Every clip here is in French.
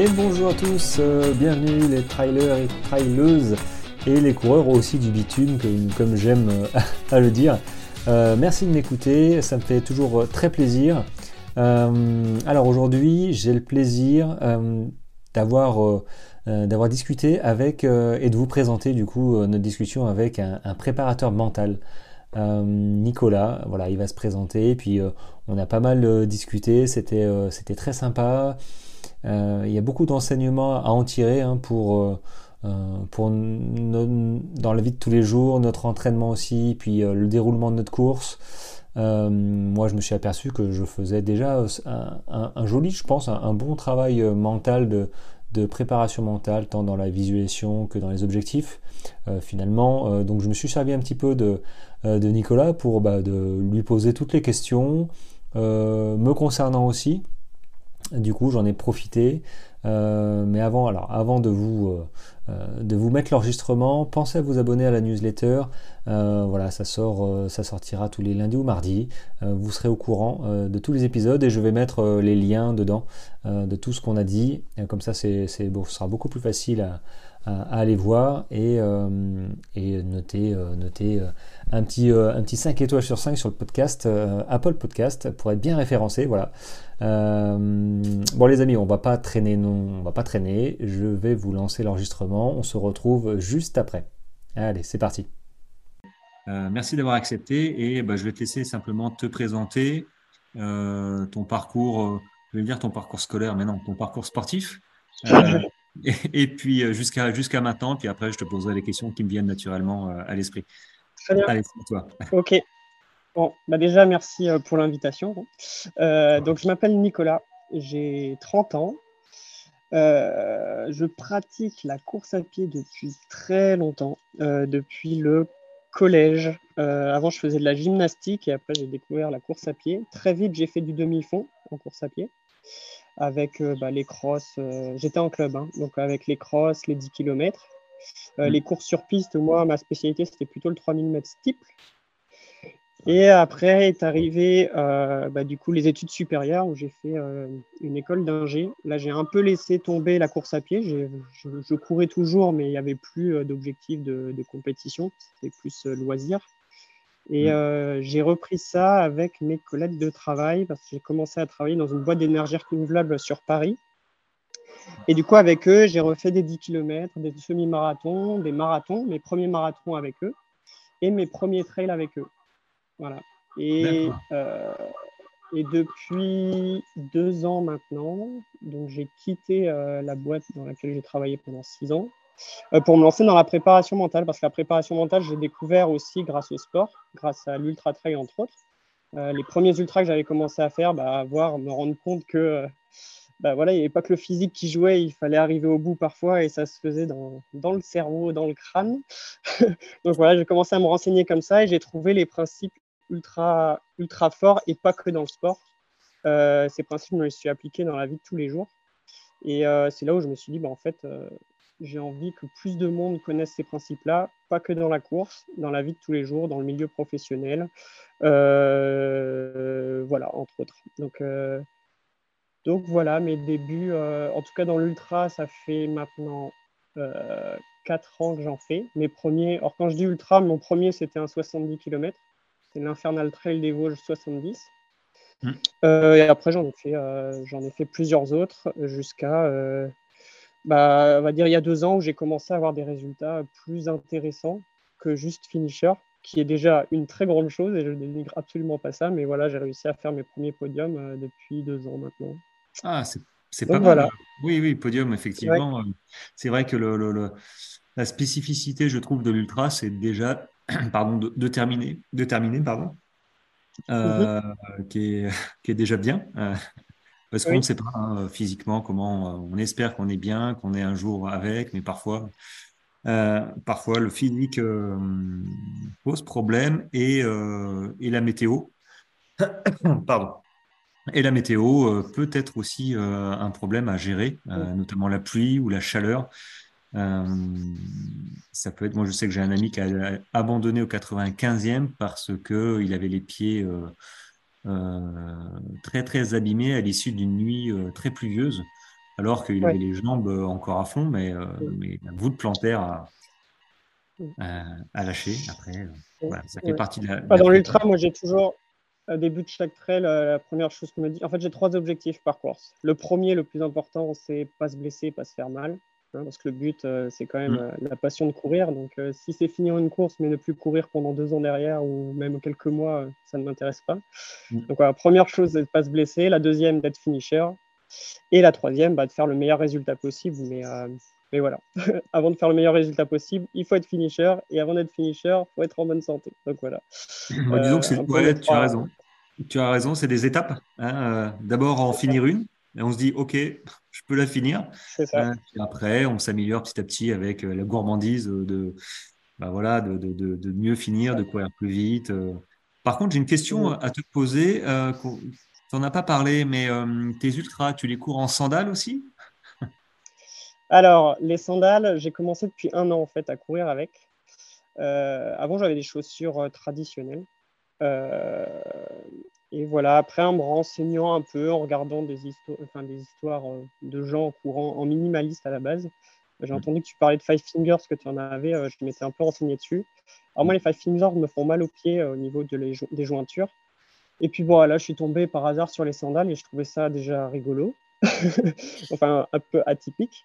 Et bonjour à tous, euh, bienvenue les trailers et traileuses et les coureurs aussi du bitume, comme, j'aime euh, à le dire. Euh, merci de m'écouter, ça me fait toujours très plaisir. alors aujourd'hui, j'ai le plaisir d'avoir discuté avec et de vous présenter du coup notre discussion avec un, un préparateur mental. Nicolas, voilà, il va se présenter, puis on a pas mal discuté, c'était c'était très sympa. Euh, il y a beaucoup d'enseignements à en tirer hein, pour, euh, euh, pour dans la vie de tous les jours, notre entraînement aussi, puis le déroulement de notre course. moi, je me suis aperçu que je faisais déjà un, joli, je pense, un, bon travail mental de, de, préparation mentale, tant dans la visualisation que dans les objectifs. finalement, donc je me suis servi un petit peu de, de Nicolas pour bah, de lui poser toutes les questions, me concernant aussi. Du coup, j'en ai profité. Euh, mais avant, alors, avant de vous, euh, euh, de vous mettre l'enregistrement, pensez à vous abonner à la newsletter. voilà, ça sort, ça sortira tous les lundis ou mardis. vous serez au courant de tous les épisodes et je vais mettre les liens dedans de tout ce qu'on a dit. comme ça, c'est, ce sera beaucoup plus facile à, aller voir et, noter, noter un, petit, un petit 5 étoiles sur 5 sur le podcast, Apple Podcast, pour être bien référencé. Voilà. Bon les amis, on va pas traîner, non, on va pas traîner. Je vais vous lancer l'enregistrement. On se retrouve juste après. Allez, c'est parti. merci d'avoir accepté et bah, je vais te laisser simplement te présenter ton parcours, je vais dire ton parcours scolaire, mais non, ton parcours sportif. Et, puis euh, jusqu'à jusqu'à maintenant, puis après, je te poserai les questions qui me viennent naturellement euh, à l'esprit. Très bien. Allez, c'est toi. Ok. Bon, bah déjà, merci euh, pour l'invitation. donc, je m'appelle Nicolas, j'ai 30 ans. je pratique la course à pied depuis très longtemps, depuis le collège. avant, je faisais de la gymnastique et après, j'ai découvert la course à pied. Très vite, j'ai fait du demi-fond en course à pied avec euh, bah, les crosses. Euh, j'étais en club, hein, donc avec les crosses, les 10 km. Euh, mm. Les courses sur piste, moi, ma spécialité, c'était plutôt le 3000 mètres steeple. Et après est arrivé bah, du coup les études supérieures où j'ai fait une école d'ingé. Là, j'ai un peu laissé tomber la course à pied. Je, courais toujours, mais il n'y avait plus d'objectif de, de, compétition. C'était plus loisir. Et mm. euh, j'ai repris ça avec mes collègues de travail parce que j'ai commencé à travailler dans une boîte d'énergie renouvelable sur Paris. Et du coup, avec eux, j'ai refait des 10 km, des semi-marathons, des marathons, mes premiers marathons avec eux et mes premiers trails avec eux. Voilà. Et, euh, et depuis deux ans maintenant, donc j'ai quitté euh, la boîte dans laquelle j'ai travaillé pendant six ans euh, pour me lancer dans la préparation mentale, parce que la préparation mentale, j'ai découvert aussi grâce au sport, grâce à l'ultra trail entre autres. Les premiers ultras que j'avais commencé à faire, bah, à voir, me rendre compte que bah, voilà, il n'y avait pas que le physique qui jouait, il fallait arriver au bout parfois et ça se faisait dans, dans le cerveau, dans le crâne. Donc voilà, j'ai commencé à me renseigner comme ça et j'ai trouvé les principes ultra, forts et pas que dans le sport. ces principes, je me les suis appliqués dans la vie de tous les jours. Et c'est là où je me suis dit, bah, en fait, j'ai envie que plus de monde connaisse ces principes-là, pas que dans la course, dans la vie de tous les jours, dans le milieu professionnel, euh, voilà, entre autres. Donc, euh, donc voilà, mes débuts, euh, en tout cas dans l'ultra, ça fait maintenant 4 ans que j'en fais. Mes premiers, alors quand je dis ultra, mon premier c'était un 70 km, c'est l'Infernal Trail des Vosges 70. Mmh. et après, j'en ai, fait, j'en ai fait plusieurs autres jusqu'à bah, on va dire il y a deux ans où j'ai commencé à avoir des résultats plus intéressants que juste finisher, qui est déjà une très grande chose et je ne dénigre absolument pas ça, mais voilà, j'ai réussi à faire mes premiers podiums euh, depuis deux ans maintenant. Ah, c'est pas mal. Oui, oui, podium, effectivement. Euh, c'est vrai que le, la spécificité, je trouve, de l'ultra, c'est déjà pardon, de, terminer, de terminer pardon, euh, qui, est, qui, est, déjà bien. Parce qu'on ne sait pas hein, physiquement comment, euh, on espère qu'on est bien, qu'on est un jour avec, mais parfois, euh, parfois le physique euh, pose problème et, et la météo, pardon, et la météo peut être aussi un problème à gérer, notamment la pluie ou la chaleur. Ça peut être, moi je sais que j'ai un ami qui a abandonné au 95e parce qu'il avait les pieds euh, très très abîmé à l'issue d'une nuit euh, très pluvieuse. alors qu'il avait les jambes encore à fond, mais, mais un bout de plantaire à, à, lâcher. Après, voilà, ça fait partie de la. dans l'ultra, moi j'ai toujours, au début de chaque trail, la première chose qu'on me dit, en fait j'ai trois objectifs par course. Le premier, le plus important, c'est pas se blesser, pas se faire mal. Hein, parce que le but, euh, c'est quand même mm. euh, la passion de courir. Donc, euh, si c'est finir une course, mais ne plus courir pendant deux ans derrière ou même quelques mois, ça ne m'intéresse pas. Mm. Donc, la première chose, c'est de ne pas se blesser. La deuxième, d'être finisher. Et la troisième, bah, de faire le meilleur résultat possible. Mais, mais voilà, avant de faire le meilleur résultat possible, il faut être finisher. Et avant d'être finisher, il faut être en bonne santé. Donc, voilà. disons que c'est... tu as raison. Tu as raison, c'est des étapes. Hein, D'abord, en finir une. Et on se dit, OK, je peux la finir. Ça. Et après, on s'améliore petit à petit avec euh, la gourmandise de, bah voilà, de, de, de, mieux finir, de courir plus vite. Euh. Par contre, j'ai une question à te poser. Euh, tu n'en as pas parlé, mais tes ultras, tu les cours en sandales aussi? Alors, les sandales, j'ai commencé depuis un an en fait à courir avec. avant, j'avais des chaussures traditionnelles. Et voilà, après, en me renseignant un peu, en regardant des, enfin, des histoires euh, de gens courant en minimaliste à la base, j'ai mm. entendu que tu parlais de Five Fingers, que tu en avais, euh, je m'étais un peu renseigné dessus. Alors moi, les Five Fingers me font mal aux pieds euh, au niveau de les des jointures. Et puis bon, là, je suis tombé par hasard sur les sandales et je trouvais ça déjà rigolo, enfin un peu atypique.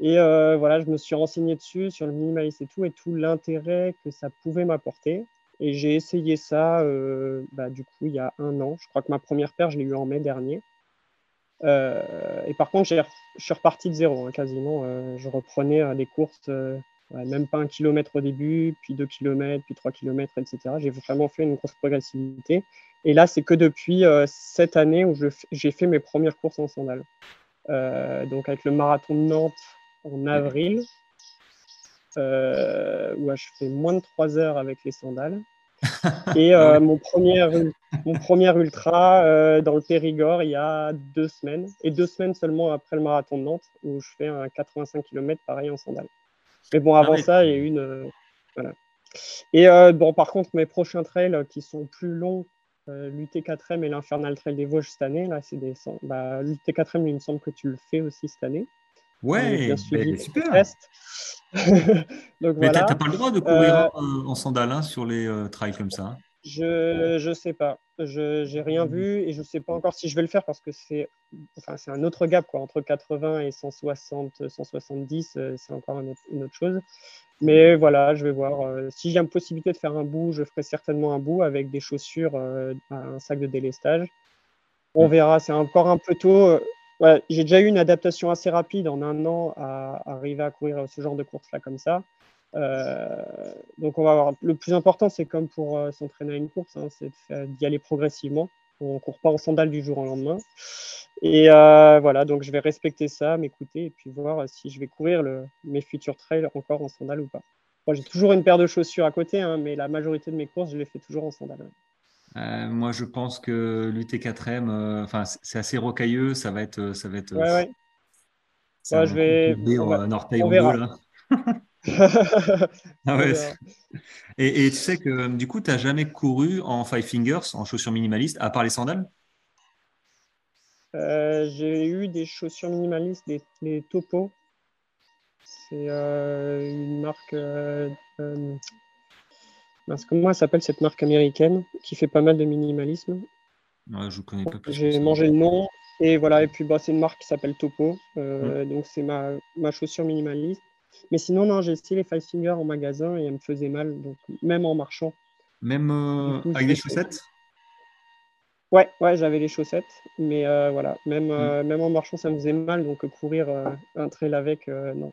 Et voilà, je me suis renseigné dessus, sur le minimaliste et tout, et tout l'intérêt que ça pouvait m'apporter. Et j'ai essayé ça, euh, bah, du coup, il y a un an. Je crois que ma première paire, je l'ai eu en mai dernier. Euh, et par contre, je suis reparti de zéro, hein, quasiment. Euh, je reprenais des courses, même pas un kilomètre au début, puis deux kilomètres, puis trois kilomètres, etc. J'ai vraiment fait une grosse progressivité. Et là, c'est que depuis cette année où j'ai fait mes premières courses en sandales. donc, avec le marathon de Nantes en avril, où je fais moins de 3 heures avec les sandales. Et euh, mon, premier, mon premier ultra euh, dans le Périgord il y a deux semaines, et deux semaines seulement après le marathon de Nantes, où je fais un 85 km pareil en sandales. Mais bon, avant ah ça, il y a une. voilà. Et bon, par contre, mes prochains trails qui sont plus longs, l'UT4M et l'Infernal Trail des Vosges cette année, là, c'est des. Bah, L'UT4M, il me semble que tu le fais aussi cette année. Ouais, super. Donc, Mais tu n'as pas le droit de courir euh, en, sandales hein, sur les euh, trails comme ça hein Je ne sais pas. Je n'ai rien mmh. vu et je ne sais pas encore si je vais le faire parce que c'est enfin, un autre gap. Quoi. Entre 80 et 160, 170, euh, c'est encore une autre, chose. Mais voilà, je vais voir. si j'ai une possibilité de faire un bout, je ferai certainement un bout avec des chaussures, un sac de délestage. On verra, c'est encore un peu tôt j'ai déjà eu une adaptation assez rapide en un an à, arriver à courir ce genre de course-là comme ça. Euh, donc on va voir. Le plus important, c'est comme pour euh, s'entraîner à une course, hein, c'est d'y aller progressivement. On ne court pas en sandales du jour au lendemain. Et euh, voilà, donc je vais respecter ça, m'écouter et puis voir si je vais courir mes futurs trails encore en sandales ou pas. j'ai toujours une paire de chaussures à côté, hein, mais la majorité de mes courses, je les fais toujours en sandales. Euh, moi, je pense que l'UT4M, euh, c'est assez rocailleux. Ça va être, ça va être. Ouais, ouais. Ça, je vais. Un orteil en deux là. ah ouais. et, et, tu sais que du coup, tu n'as jamais couru en Five Fingers, en chaussures minimalistes, à part les sandales? Euh, J'ai eu des chaussures minimalistes, des, les Topo. C'est une marque comment elle s'appelle cette marque américaine qui fait pas mal de minimalisme Je connais pas plus. J'ai mangé le nom. Et voilà, et puis bah, c'est une marque qui s'appelle Topo. Euh, donc c'est ma, ma, chaussure minimaliste. Mais sinon, non, j'ai essayé les Five Fingers en magasin et elles me faisaient mal, donc même en marchant. Même euh, avec des chaussettes? Ouais, ouais, j'avais les chaussettes, mais euh, voilà, même, mm. même en marchant, ça me faisait mal, donc courir un trail avec, non.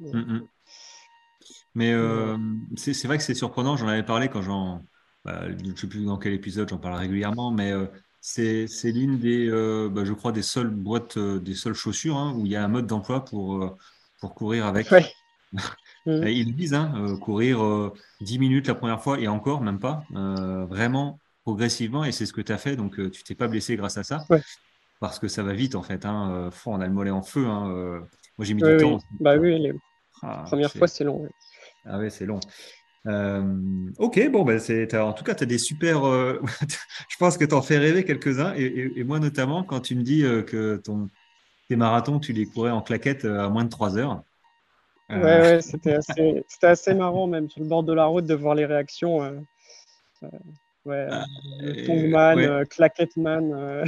Mm, mm. Mais euh, c'est vrai que c'est surprenant. J'en avais parlé quand j'en. Bah, je ne sais plus dans quel épisode j'en parle régulièrement, mais euh, c'est l'une des, euh, bah, je crois, des seules boîtes, des seules chaussures hein, où il y a un mode d'emploi pour, pour courir avec. Mmh. Ils le disent, hein, courir 10 minutes la première fois et encore, même pas, vraiment progressivement. Et c'est ce que tu as fait, donc tu t'es pas blessé grâce à ça. Parce que ça va vite en fait. Hein. on a le mollet en feu. Hein, moi j'ai mis du temps. Bah oui, les ah, premières fois c'est long. Ah oui, c'est long. Euh, ok, bon, ben c'est, en tout cas, tu as des super. Euh, je pense que tu en fais rêver quelques-uns, et, moi notamment, quand tu me dis euh, que ton, tes marathons, tu les courais en claquette à moins de 3 heures. Ouais, ouais c'était assez, assez, marrant même sur le bord de la route de voir les réactions. Ouais, ah, Tongman, ouais. Claquetteman.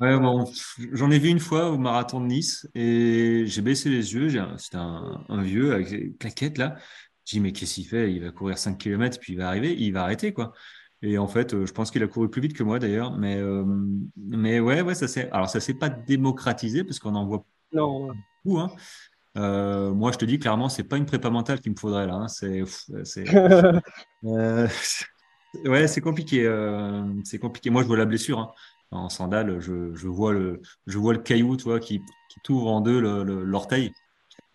J'en ai vu une fois au marathon de Nice et j'ai baissé les yeux. C'était un, un, vieux avec des claquettes là. J'ai dit, mais qu'est-ce qu'il fait? Il va courir 5 km, puis il va arriver, il va arrêter, quoi. Et en fait, euh, je pense qu'il a couru plus vite que moi d'ailleurs. Mais, euh, mais ouais, ouais, ça s'est. Alors, ça s'est pas démocratisé parce qu'on en voit non. beaucoup. Hein. Euh, moi, je te dis clairement, c'est pas une prépa mentale qu'il me faudrait là. Hein. C'est, ouais, c'est compliqué. c'est compliqué. Moi, je vois la blessure. Hein. En sandales, je, je, vois le, je vois le caillou, tu vois, qui, qui t'ouvre en deux l'orteil.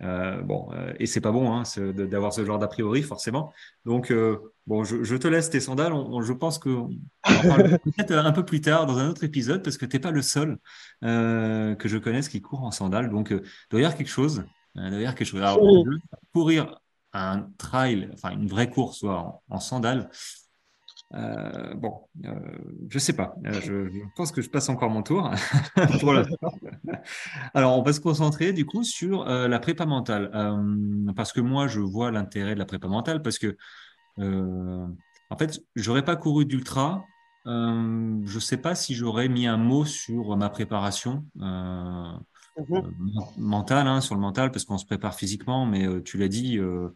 Euh, bon, euh, et c'est pas bon hein, d'avoir ce genre d'a priori, forcément. Donc, euh, bon, je, te laisse tes sandales. je pense que peut-être un peu plus tard dans un autre épisode, parce que tu n'es pas le seul que je connaisse qui court en sandales. Donc, avoir quelque chose. quelque chose. Alors, courir un trail, enfin une vraie course, soit en, en sandales, euh, bon, euh, je sais pas. Euh, je, pense que je passe encore mon tour. Alors, on va se concentrer du coup sur la prépa mentale, parce que moi, je vois l'intérêt de la prépa mentale, parce que en fait, j'aurais pas couru d'ultra. je sais pas si j'aurais mis un mot sur ma préparation. Mhm. mentale, hein, sur le mental, parce qu'on se prépare physiquement, mais tu l'as dit, euh,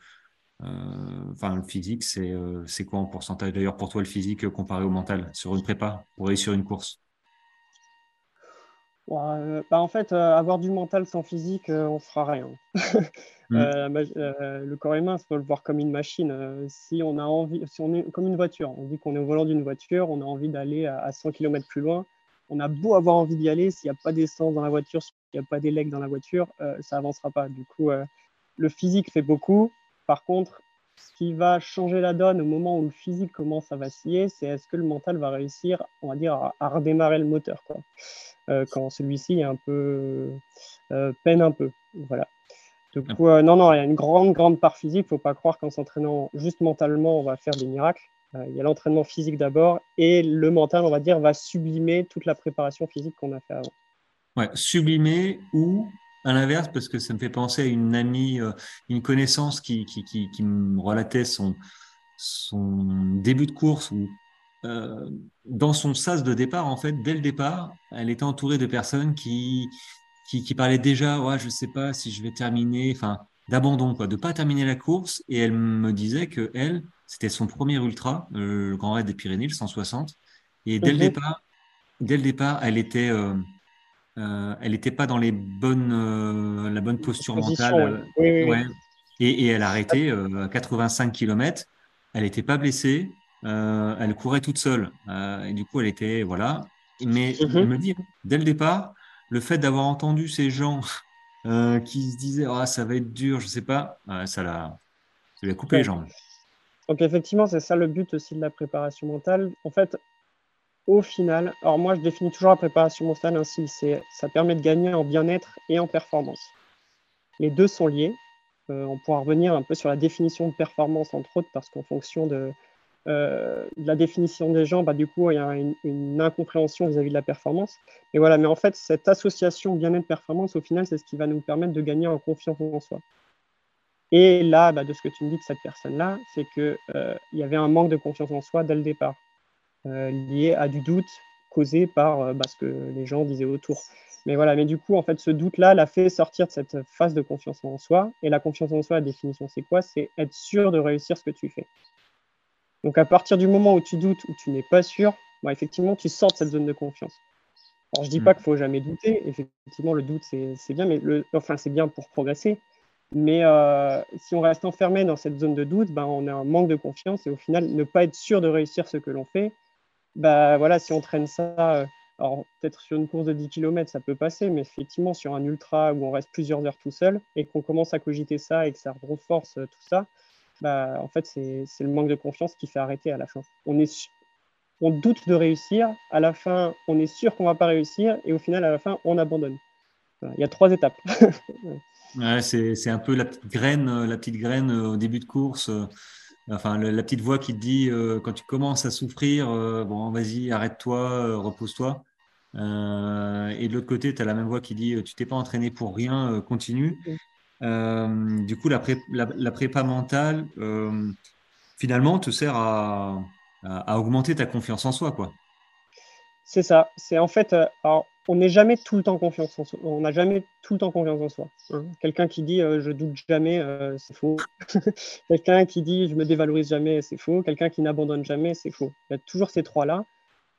enfin, le physique, euh, c'est quoi en pourcentage? D'ailleurs pour toi le physique comparé au mental sur une prépa pour réussir une course? Euh, bah, en fait, avoir du mental sans physique, on fera rien. Mm. le corps humain, il faut le voir comme une machine. si on a envie, si on est comme une voiture, on dit qu'on est au volant d'une voiture, on a envie d'aller à, 100 km plus loin. On a beau avoir envie d'y aller, s'il n'y a pas d'essence dans la voiture, s'il n'y a pas d'élec dans la voiture, ça avancera pas. Du coup, le physique fait beaucoup. Par contre, ce qui va changer la donne au moment où le physique commence à vaciller, c'est est-ce que le mental va réussir, on va dire, à, redémarrer le moteur, quoi. Euh, quand celui-ci est un peu euh, peine un peu, voilà. Du coup, euh, non, non, il y a une grande, grande part physique. Il ne faut pas croire qu'en s'entraînant juste mentalement, on va faire des miracles. il y a l'entraînement physique d'abord et le mental, on va dire, va sublimer toute la préparation physique qu'on a fait avant. Ouais, sublimer ou à l'inverse, parce que ça me fait penser à une amie, euh, une connaissance qui, qui, qui, qui me relatait son, son début de course où, euh, dans son sas de départ, en fait, dès le départ, elle était entourée de personnes qui, qui, qui parlaient déjà, ouais, je sais pas si je vais terminer, enfin, d'abandon, quoi, de pas terminer la course. Et elle me disait que elle, c'était son premier ultra, euh, le Grand Raid des Pyrénées, le 160. Et dès le mhm. départ, dès le départ, elle était, euh, elle n'était pas dans les bonnes, euh, la bonne posture mentale. Et, elle a arrêté euh, à 85 km. Elle n'était pas blessée. elle courait toute seule. et du coup, elle était. Voilà. Mais je mhm. me dis, dès le départ, le fait d'avoir entendu ces gens qui se disaient ah, ça va être dur, je ne sais pas, ça l'a coupé les jambes. Donc, effectivement, c'est ça le but aussi de la préparation mentale. En fait, au final, alors moi je définis toujours la préparation mentale ainsi, ça permet de gagner en bien-être et en performance. Les deux sont liés. Euh, on pourra revenir un peu sur la définition de performance entre autres parce qu'en fonction de, euh, la définition des gens, bah, du coup il y a une, incompréhension vis-à-vis de la performance. Et voilà, mais en fait cette association bien-être-performance au final c'est ce qui va nous permettre de gagner en confiance en soi. Et là, bah, de ce que tu me dis de cette personne-là, c'est qu'il euh, y avait un manque de confiance en soi dès le départ. Euh, lié à du doute causé par euh, bah, ce que les gens disaient autour. Mais voilà, mais du coup, en fait, ce doute-là l'a fait sortir de cette phase de confiance en soi. Et la confiance en soi, la définition, c'est quoi? C'est être sûr de réussir ce que tu fais. Donc, à partir du moment où tu doutes, où tu n'es pas sûr, bah, effectivement, tu sors de cette zone de confiance. Alors, je dis pas mm. qu'il faut jamais douter. Effectivement, le doute, c'est bien, mais le, enfin, c'est bien pour progresser. Mais euh, si on reste enfermé dans cette zone de doute, ben, on a un manque de confiance et au final, ne pas être sûr de réussir ce que l'on fait, bah voilà, si on traîne ça, euh, alors peut-être sur une course de 10 km, ça peut passer, mais effectivement, sur un ultra où on reste plusieurs heures tout seul et qu'on commence à cogiter ça et que ça renforce euh, tout ça, bah, en fait, c'est le manque de confiance qui fait arrêter à la fin. On, est, on doute de réussir, à la fin, on est sûr qu'on va pas réussir et au final, à la fin, on abandonne. Il y a trois étapes. ouais, c'est un peu la petite graine, euh, la petite graine au début de course Enfin, la petite voix qui te dit euh, quand tu commences à souffrir, euh, bon, vas-y, arrête-toi, euh, repose-toi. et de l'autre côté, tu as la même voix qui dit tu t'es pas entraîné pour rien, continue. du coup, la, la, prépa mentale, finalement, te sert à, à, augmenter ta confiance en soi, quoi. C'est ça. C'est en fait, on n'est jamais tout le temps confiance en soi. On n'a jamais tout le temps confiance en soi. Hein. Quelqu'un qui dit euh, je doute jamais, euh, c'est faux. Quelqu'un qui dit je me dévalorise jamais, c'est faux. Quelqu'un qui n'abandonne jamais, c'est faux. Il y a toujours ces trois-là.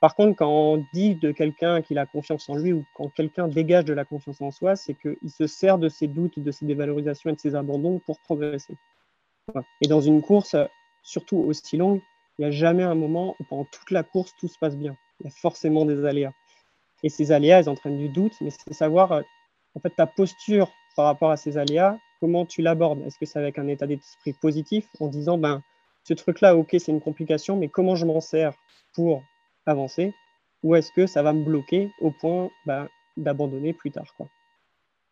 Par contre, quand on dit de quelqu'un qu'il a confiance en lui ou quand quelqu'un dégage de la confiance en soi, c'est qu'il se sert de ses doutes, de ses dévalorisations et de ses abandons pour progresser. Et dans une course, surtout aussi longue, il n'y a jamais un moment où pendant toute la course, tout se passe bien. Il y a forcément des aléas. Et ces aléas, elles entraînent du doute, mais c'est savoir euh, en fait ta posture par rapport à ces aléas, comment tu l'abordes. Est-ce que c'est avec un état d'esprit positif en disant ben ce truc-là, ok, c'est une complication, mais comment je m'en sers pour avancer? Ou est-ce que ça va me bloquer au point ben, d'abandonner plus tard quoi?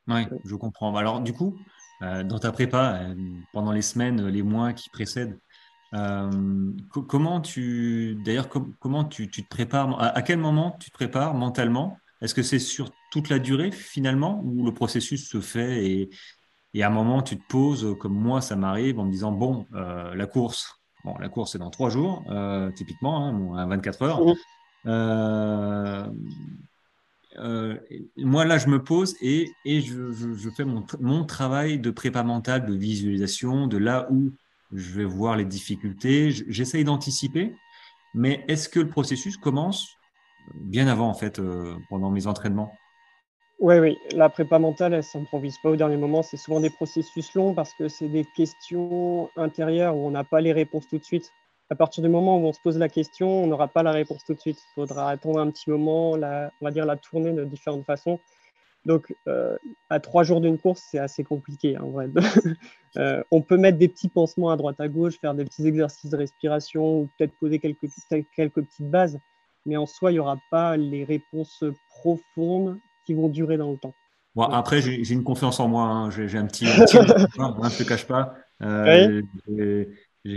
Oui, je comprends. Alors du coup, euh, dans ta prépa, euh, pendant les semaines, les mois qui précèdent, euh, comment tu, d'ailleurs, comment tu, te prépares à, quel moment tu te prépares mentalement? Est-ce que c'est sur toute la durée finalement ou le processus se fait et, et à un moment tu te poses, comme moi ça m'arrive, en me disant bon, euh, la course, bon, la course c'est dans trois jours, euh, typiquement, hein, à 24 heures. moi là, je me pose et, et je, je, fais mon, mon, travail de prépa mentale, de visualisation, de là où je vais voir les difficultés, j'essaye d'anticiper, mais est-ce que le processus commence bien avant, en fait, euh, pendant mes entraînements? Oui, oui, la prépa mentale, elle ne s'improvise pas au dernier moment, c'est souvent des processus longs parce que c'est des questions intérieures où on n'a pas les réponses tout de suite. À partir du moment où on se pose la question, on n'aura pas la réponse tout de suite. Il faudra attendre un petit moment, on va dire la tourner de différentes façons. Donc, euh, à trois jours d'une course, c'est assez compliqué en vrai. Euh, on peut mettre des petits pansements à droite à gauche, faire des petits exercices de respiration ou peut-être poser quelques, quelques petites bases, mais en soi, il n'y aura pas les réponses profondes qui vont durer dans le temps. Bon, après, j'ai une confiance en moi. Hein. J'ai un petit. un petit hein, je ne te cache pas. Euh,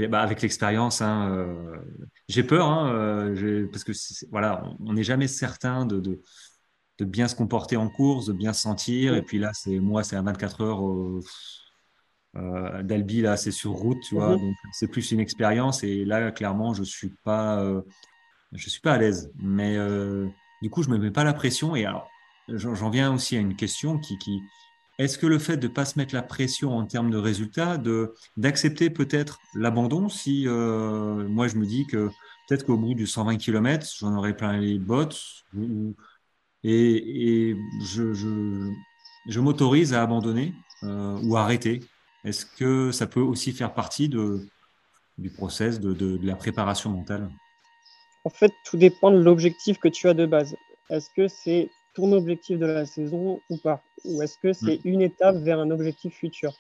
bah, avec l'expérience, hein, j'ai peur, parce que voilà, on n'est jamais certain de, de de bien se comporter en course, de bien se sentir. Et puis là, c'est moi, c'est à 24 heures. Euh, euh, D'Albi, là, c'est sur route, tu vois. Mhm. Donc, c'est plus une expérience. Et là, clairement, je suis pas, euh, je suis pas à l'aise. Mais du coup, je me mets pas la pression. Et alors, j'en viens aussi à une question qui, qui est-ce que le fait de ne pas se mettre la pression en termes de résultats, de d'accepter peut-être l'abandon, si moi je me dis que peut-être qu'au bout du 120 km, j'en aurais plein les bottes, ou, et, je, je, m'autorise à abandonner euh, ou arrêter. Est-ce que ça peut aussi faire partie de, du process de, de, la préparation mentale? En fait, tout dépend de l'objectif que tu as de base. Est-ce que c'est ton objectif de la saison ou pas? Ou est-ce que c'est mm. une étape vers un objectif futur?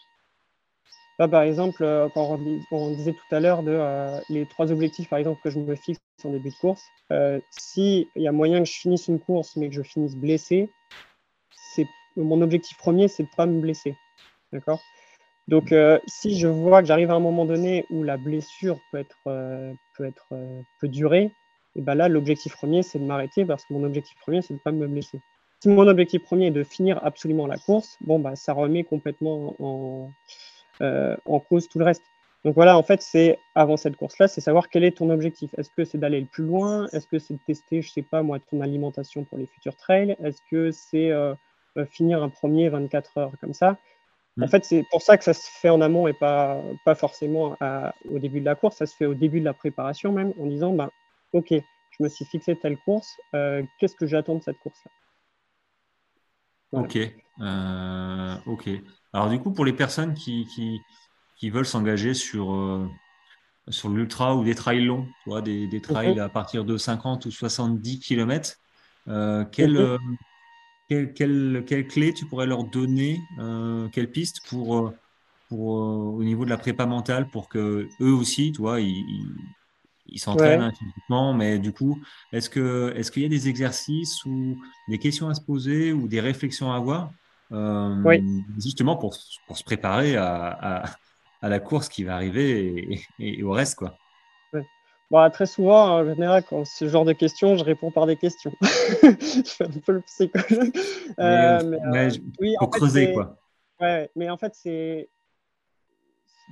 Par exemple, euh, on, disait tout à l'heure euh, les trois objectifs, par exemple, que je me fixe en début de course, euh, s'il y a moyen que je finisse une course, mais que je finisse blessé, mon objectif premier, c'est de pas me blesser. D'accord? Donc, si je vois que j'arrive à un moment donné où la blessure peut peut être peut durer, et ben là, l'objectif premier, c'est de m'arrêter parce que mon objectif premier, c'est de pas me blesser. Si mon objectif premier est de finir absolument la course, bon, bah, ça remet complètement en, euh, en cause tout le reste. Donc voilà, en fait, c'est avant cette course-là, c'est savoir quel est ton objectif. Est-ce que c'est d'aller le plus loin? Est-ce que c'est de tester, je sais pas moi, ton alimentation pour les futurs trails? Est-ce que c'est euh, euh, finir un premier 24 heures comme ça? En mm. fait, c'est pour ça que ça se fait en amont et pas, pas forcément au début de la course. Ça se fait au début de la préparation même, en disant, ben, ok, je me suis fixé telle course, qu'est-ce que j'attends de cette course-là? Ok, ok. Alors du coup, pour les personnes qui, qui, veulent s'engager sur, euh, sur l'ultra ou des trails longs, tu vois, des, des trails à partir de 50 ou 70 km, euh, quelle, euh, quelle, quelle, clé tu pourrais leur donner, quelle piste pour, pour au niveau de la prépa mentale pour que eux aussi, tu vois, ils, ils s'entraînent ouais. physiquement, mais du coup, est-ce que est-ce qu'il y a des exercices ou des questions à se poser ou des réflexions à avoir euh, justement pour, pour, se préparer à, à, la course qui va arriver et, au reste. Quoi? Bah, très souvent, en général, quand ce genre de questions, je réponds par des questions. je fais un peu le psychologue. Euh, oui, pour creuser, quoi. Ouais, mais en fait, c'est.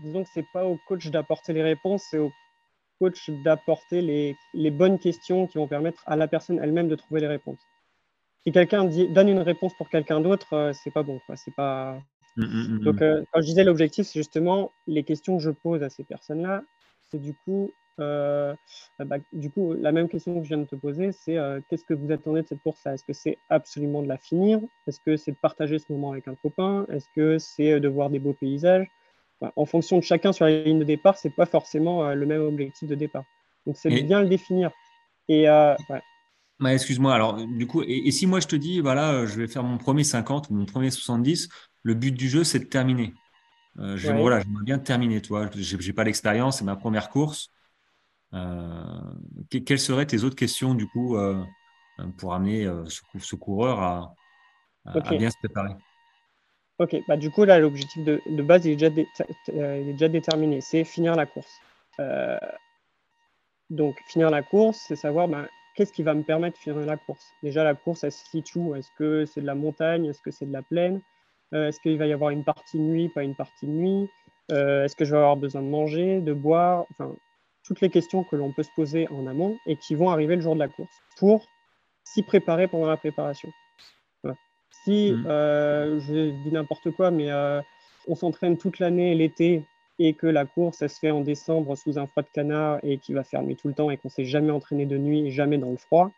Disons que c'est pas au coach d'apporter les réponses, c'est au coach d'apporter les, les, bonnes questions qui vont permettre à la personne elle-même de trouver les réponses. Si quelqu'un donne une réponse pour quelqu'un d'autre, euh, c'est pas bon. C'est pas. Mmh, mmh, mmh, Donc, euh, quand je disais l'objectif, c'est justement les questions que je pose à ces personnes-là, c'est du coup euh, bah, du coup, la même question que je viens de te poser, c'est euh, qu'est-ce que vous attendez de cette course-là? Est-ce que c'est absolument de la finir? Est-ce que c'est de partager ce moment avec un copain? Est-ce que c'est de voir des beaux paysages? En fonction de chacun sur la ligne de départ, c'est pas forcément le même objectif de départ. Donc, c'est bien le définir. Et ouais. Bah, excuse-moi, alors du coup, et, si moi je te dis, voilà, je vais faire mon premier 50 ou mon premier 70, le but du jeu, c'est de terminer. j'aimerais bien terminer, toi. J'ai pas l'expérience, c'est ma première course. Euh, quelles seraient tes autres questions, du coup, euh, pour amener euh, ce, coureur à, bien se préparer? Ok, bah, du coup, là, l'objectif de, base, il est, déjà déterminé, c'est finir la course. donc, finir la course, c'est savoir bah, qu'est-ce qui va me permettre de finir la course? Déjà, la course, elle se situe où? Est-ce que c'est de la montagne? Est-ce que c'est de la plaine? Est-ce qu'il va y avoir une partie nuit, pas une partie nuit? Est-ce que je vais avoir besoin de manger, de boire? Enfin, toutes les questions que l'on peut se poser en amont et qui vont arriver le jour de la course pour s'y préparer pendant la préparation. Si, mmh. euh, je dis n'importe quoi, mais euh, on s'entraîne toute l'année l'été et que la course, elle se fait en décembre sous un froid de canard et qui va faire nuit tout le temps et qu'on ne s'est jamais entraîné de nuit et jamais dans le froid,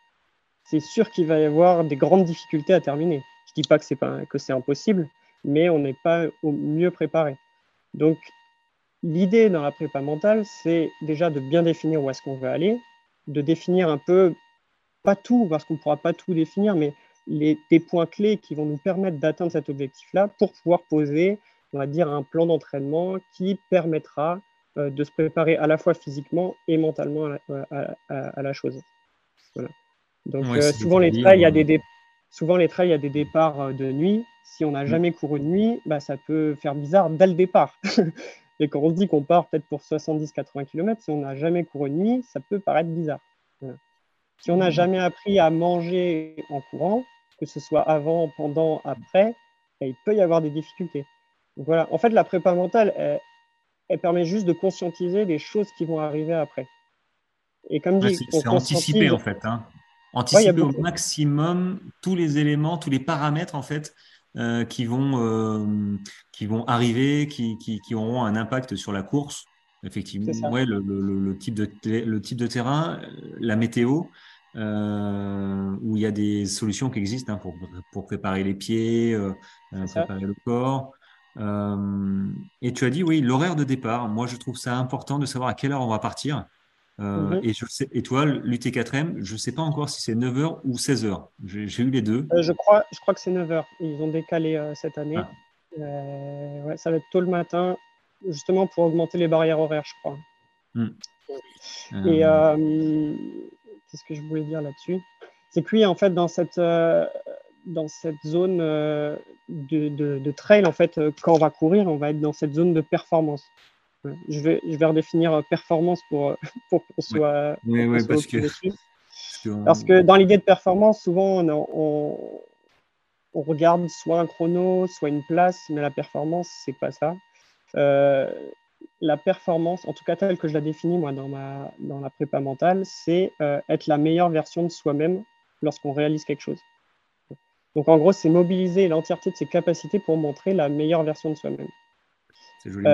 c'est sûr qu'il va y avoir des grandes difficultés à terminer. Je ne dis pas que c'est, pas, que c'est impossible, mais on n'est pas au mieux préparé. Donc, L'idée dans la prépa mentale, c'est déjà de bien définir où est-ce qu'on veut aller, de définir un peu, pas tout, parce qu'on ne pourra pas tout définir, mais les, des points clés qui vont nous permettre d'atteindre cet objectif-là pour pouvoir poser, on va dire, un plan d'entraînement qui permettra euh, de se préparer à la fois physiquement et mentalement à la, chose. Donc, euh, souvent, les trails, il y a des souvent, les trails, il y a des départs euh, de nuit. Si on n'a mm. jamais couru de nuit, bah, ça peut faire bizarre dès le départ. Et quand on se dit qu'on part peut-être pour 70-80 km, si on n'a jamais couru de nuit, ça peut paraître bizarre. Si on n'a mmh. jamais appris à manger en courant, que ce soit avant, pendant, après, il peut y avoir des difficultés. Donc voilà. En fait, la prépa mentale, elle, permet juste de conscientiser les choses qui vont arriver après. Et comme dit, c'est anticiper en fait. Hein. Anticiper au maximum tous les éléments, tous les paramètres en fait euh, qui, vont, euh, qui vont arriver, qui, qui, qui, auront un impact sur la course. Effectivement, ouais, le, le, le, type de, le type de terrain, la météo, euh, où il y a des solutions qui existent hein, pour, pour, préparer les pieds, euh, préparer le corps. Euh, et tu as dit, oui, l'horaire de départ. Moi, je trouve ça important de savoir à quelle heure on va partir. Euh, mhm. et, je sais, l'UT4M, je ne sais pas encore si c'est 9h ou 16h. J'ai eu les deux. Euh, je, crois, je crois que c'est 9h. Ils ont décalé euh, cette année. Ah. Ouais, ça va être tôt le matin, justement pour augmenter les barrières horaires, je crois. Hmm. Et qu'est-ce que je voulais dire là-dessus C'est que oui, en fait, dans cette, dans cette zone de, de, de, trail, en fait, quand on va courir, on va être dans cette zone de performance. Je vais, je vais redéfinir euh, performance pour, euh, pour qu'on soit. Oui, oui, parce, que... parce que dans l'idée de performance, souvent, on, on, regarde soit un chrono, soit une place, mais la performance, c'est pas ça. Euh, la performance, en tout cas telle que je la définis moi dans, ma, dans la prépa mentale, c'est être la meilleure version de soi-même lorsqu'on réalise quelque chose. Donc en gros, c'est mobiliser l'entièreté de ses capacités pour montrer la meilleure version de soi-même. C'est joli.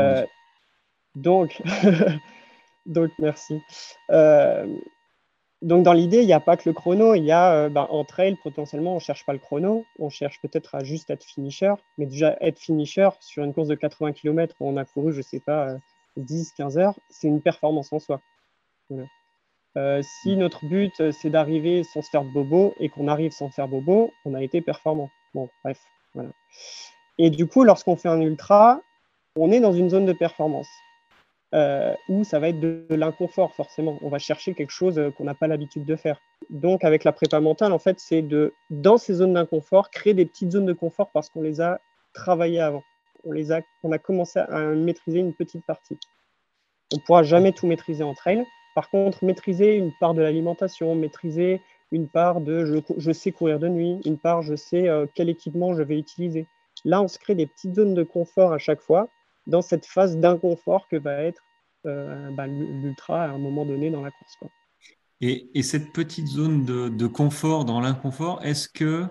Donc, donc merci. Euh, donc dans l'idée, il n'y a pas que le chrono, il y a euh, ben, en trail potentiellement, on ne cherche pas le chrono, on cherche peut-être à juste être finisher, mais déjà être finisher sur une course de 80 km où on a couru, je ne sais pas, 10, euh, 15 heures, c'est une performance en soi. si notre but c'est d'arriver sans se faire bobo et qu'on arrive sans faire bobo, on a été performant. Bon, bref, voilà. Et du coup, lorsqu'on fait un ultra, on est dans une zone de performance. Euh, où ça va être de, l'inconfort forcément. On va chercher quelque chose euh, qu'on n'a pas l'habitude de faire. Donc avec la prépa mentale, en fait, c'est de, dans ces zones d'inconfort, créer des petites zones de confort parce qu'on les a travaillées avant. On, les a, on a commencé à maîtriser une petite partie. On ne pourra jamais tout maîtriser en trail, par contre, maîtriser une part de l'alimentation, maîtriser une part de je, sais courir de nuit, une part je sais euh, quel équipement je vais utiliser. Là, on se crée des petites zones de confort à chaque fois dans cette phase d'inconfort que va être euh, bah, l'ultra à un moment donné dans la course. Et, cette petite zone de, confort dans l'inconfort, est-ce que,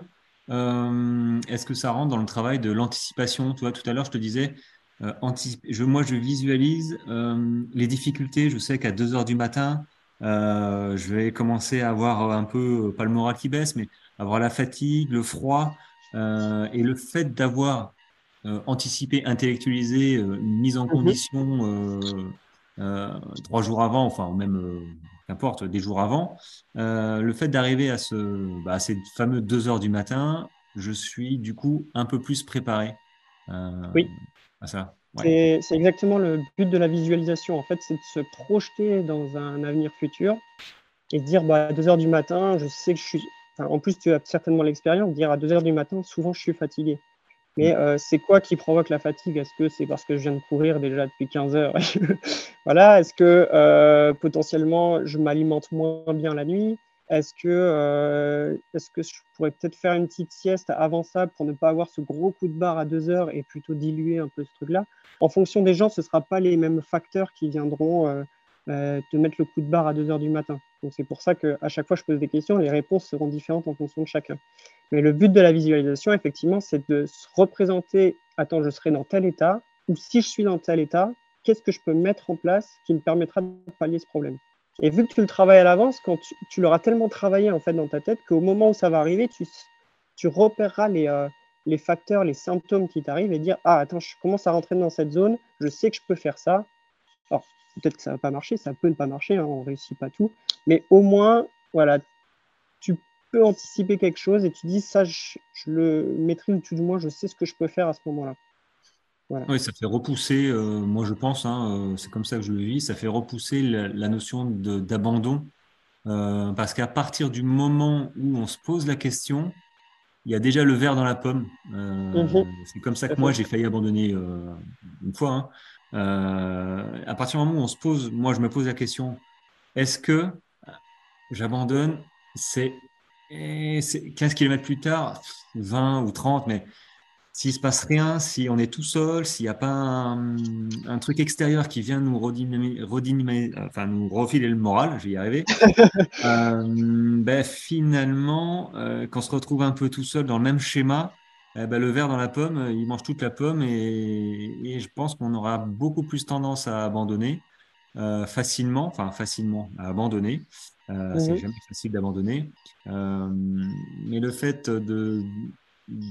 euh, est que ça rentre dans le travail de l'anticipation? Tu vois, tout à l'heure, je te disais, je, moi, je visualise les difficultés. Je sais qu'à 2 heures du matin, euh, je vais commencer à avoir un peu, pas le moral qui baisse, mais avoir la fatigue, le froid. Euh, et le fait d'avoir euh, anticipé, intellectualisé une mise en mhm. condition trois jours avant, enfin même qu'importe, des jours avant, le fait d'arriver à, ce, bah, à ces fameux deux heures du matin, je suis du coup un peu plus préparé oui. à ça. C'est exactement le but de la visualisation. En fait, c'est de se projeter dans un avenir futur et de dire bah, à 2 heures du matin, je sais que je suis. en plus, tu as certainement l'expérience de dire à 2 heures du matin, souvent je suis fatigué. Mais euh, c'est quoi qui provoque la fatigue? Est-ce que c'est parce que je viens de courir déjà depuis 15 heures? Voilà. Est-ce que euh, potentiellement je m'alimente moins bien la nuit? Est-ce que, euh, est que je pourrais peut-être faire une petite sieste avant ça pour ne pas avoir ce gros coup de barre à deux heures et plutôt diluer un peu ce truc-là? En fonction des gens, ce ne sera pas les mêmes facteurs qui viendront te mettre le coup de barre à deux heures du matin. Donc c'est pour ça qu'à chaque fois je pose des questions, les réponses seront différentes en fonction de chacun. Mais le but de la visualisation, effectivement, c'est de se représenter, attends, je serai dans tel état, ou si je suis dans tel état, qu'est-ce que je peux mettre en place qui me permettra de pallier ce problème? Et vu que tu le travailles à l'avance, quand tu, l'auras tellement travaillé en fait dans ta tête qu'au moment où ça va arriver, tu, tu repéreras les, euh, les facteurs, les symptômes qui t'arrivent et dire Ah, attends, je commence à rentrer dans cette zone, je sais que je peux faire ça. Alors, peut-être que ça ne va pas marcher, ça peut ne pas marcher, hein, on ne réussit pas tout. Mais au moins, voilà, peux anticiper quelque chose et tu dis Ça, je, je le maîtrise, ou du moins, je sais ce que je peux faire à ce moment-là. Oui, ça fait repousser, euh, moi je pense, hein, euh, c'est comme ça que je le vis, ça fait repousser la, notion d'abandon. Euh, parce qu'à partir du moment où on se pose la question, il y a déjà le verre dans la pomme. Mhm. C'est comme ça que moi j'ai failli abandonner une fois. Hein. à partir du moment où on se pose, moi je me pose la question, est-ce que j'abandonne C'est 15 km plus tard, 20 ou 30, mais s'il se passe rien, si on est tout seul, s'il n'y a pas un, truc extérieur qui vient nous redynamiser, enfin nous refiler le moral, je vais y arriver, euh, ben finalement, euh, quand on se retrouve un peu tout seul dans le même schéma, eh ben, le verre dans la pomme, il mange toute la pomme et, je pense qu'on aura beaucoup plus tendance à abandonner euh, facilement, enfin facilement à abandonner. C'est mhm. jamais facile d'abandonner. mais le fait de,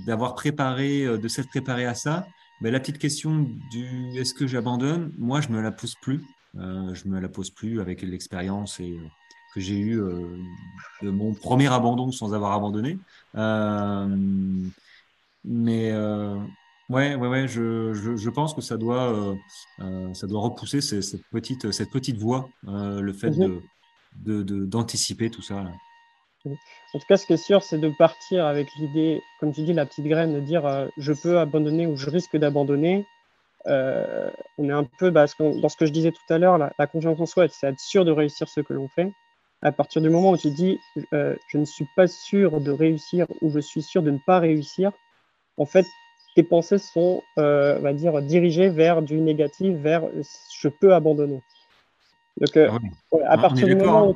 d'avoir préparé, euh, de s'être préparé à ça, ben, la petite question du est-ce que j'abandonne, moi je me la pose plus. Euh, je me la pose plus avec l'expérience et euh, que j'ai eu de mon premier abandon sans avoir abandonné. mais ouais, ouais, ouais, je, je, pense que ça doit, ça doit repousser cette, petite, cette petite voix, le fait mhm. de, d'anticiper tout ça. En tout cas, ce qui est sûr, c'est de partir avec l'idée, comme tu dis, la petite graine, de dire euh, je peux abandonner ou je risque d'abandonner. Euh, on est un peu bah, dans ce que je disais tout à l'heure, la, confiance en soi, c'est être sûr de réussir ce que l'on fait. À partir du moment où tu dis euh, je ne suis pas sûr de réussir ou je suis sûr de ne pas réussir, en fait, tes pensées sont, on va dire, dirigées vers du négatif, vers je peux abandonner. Donc, à ah, partir du moment où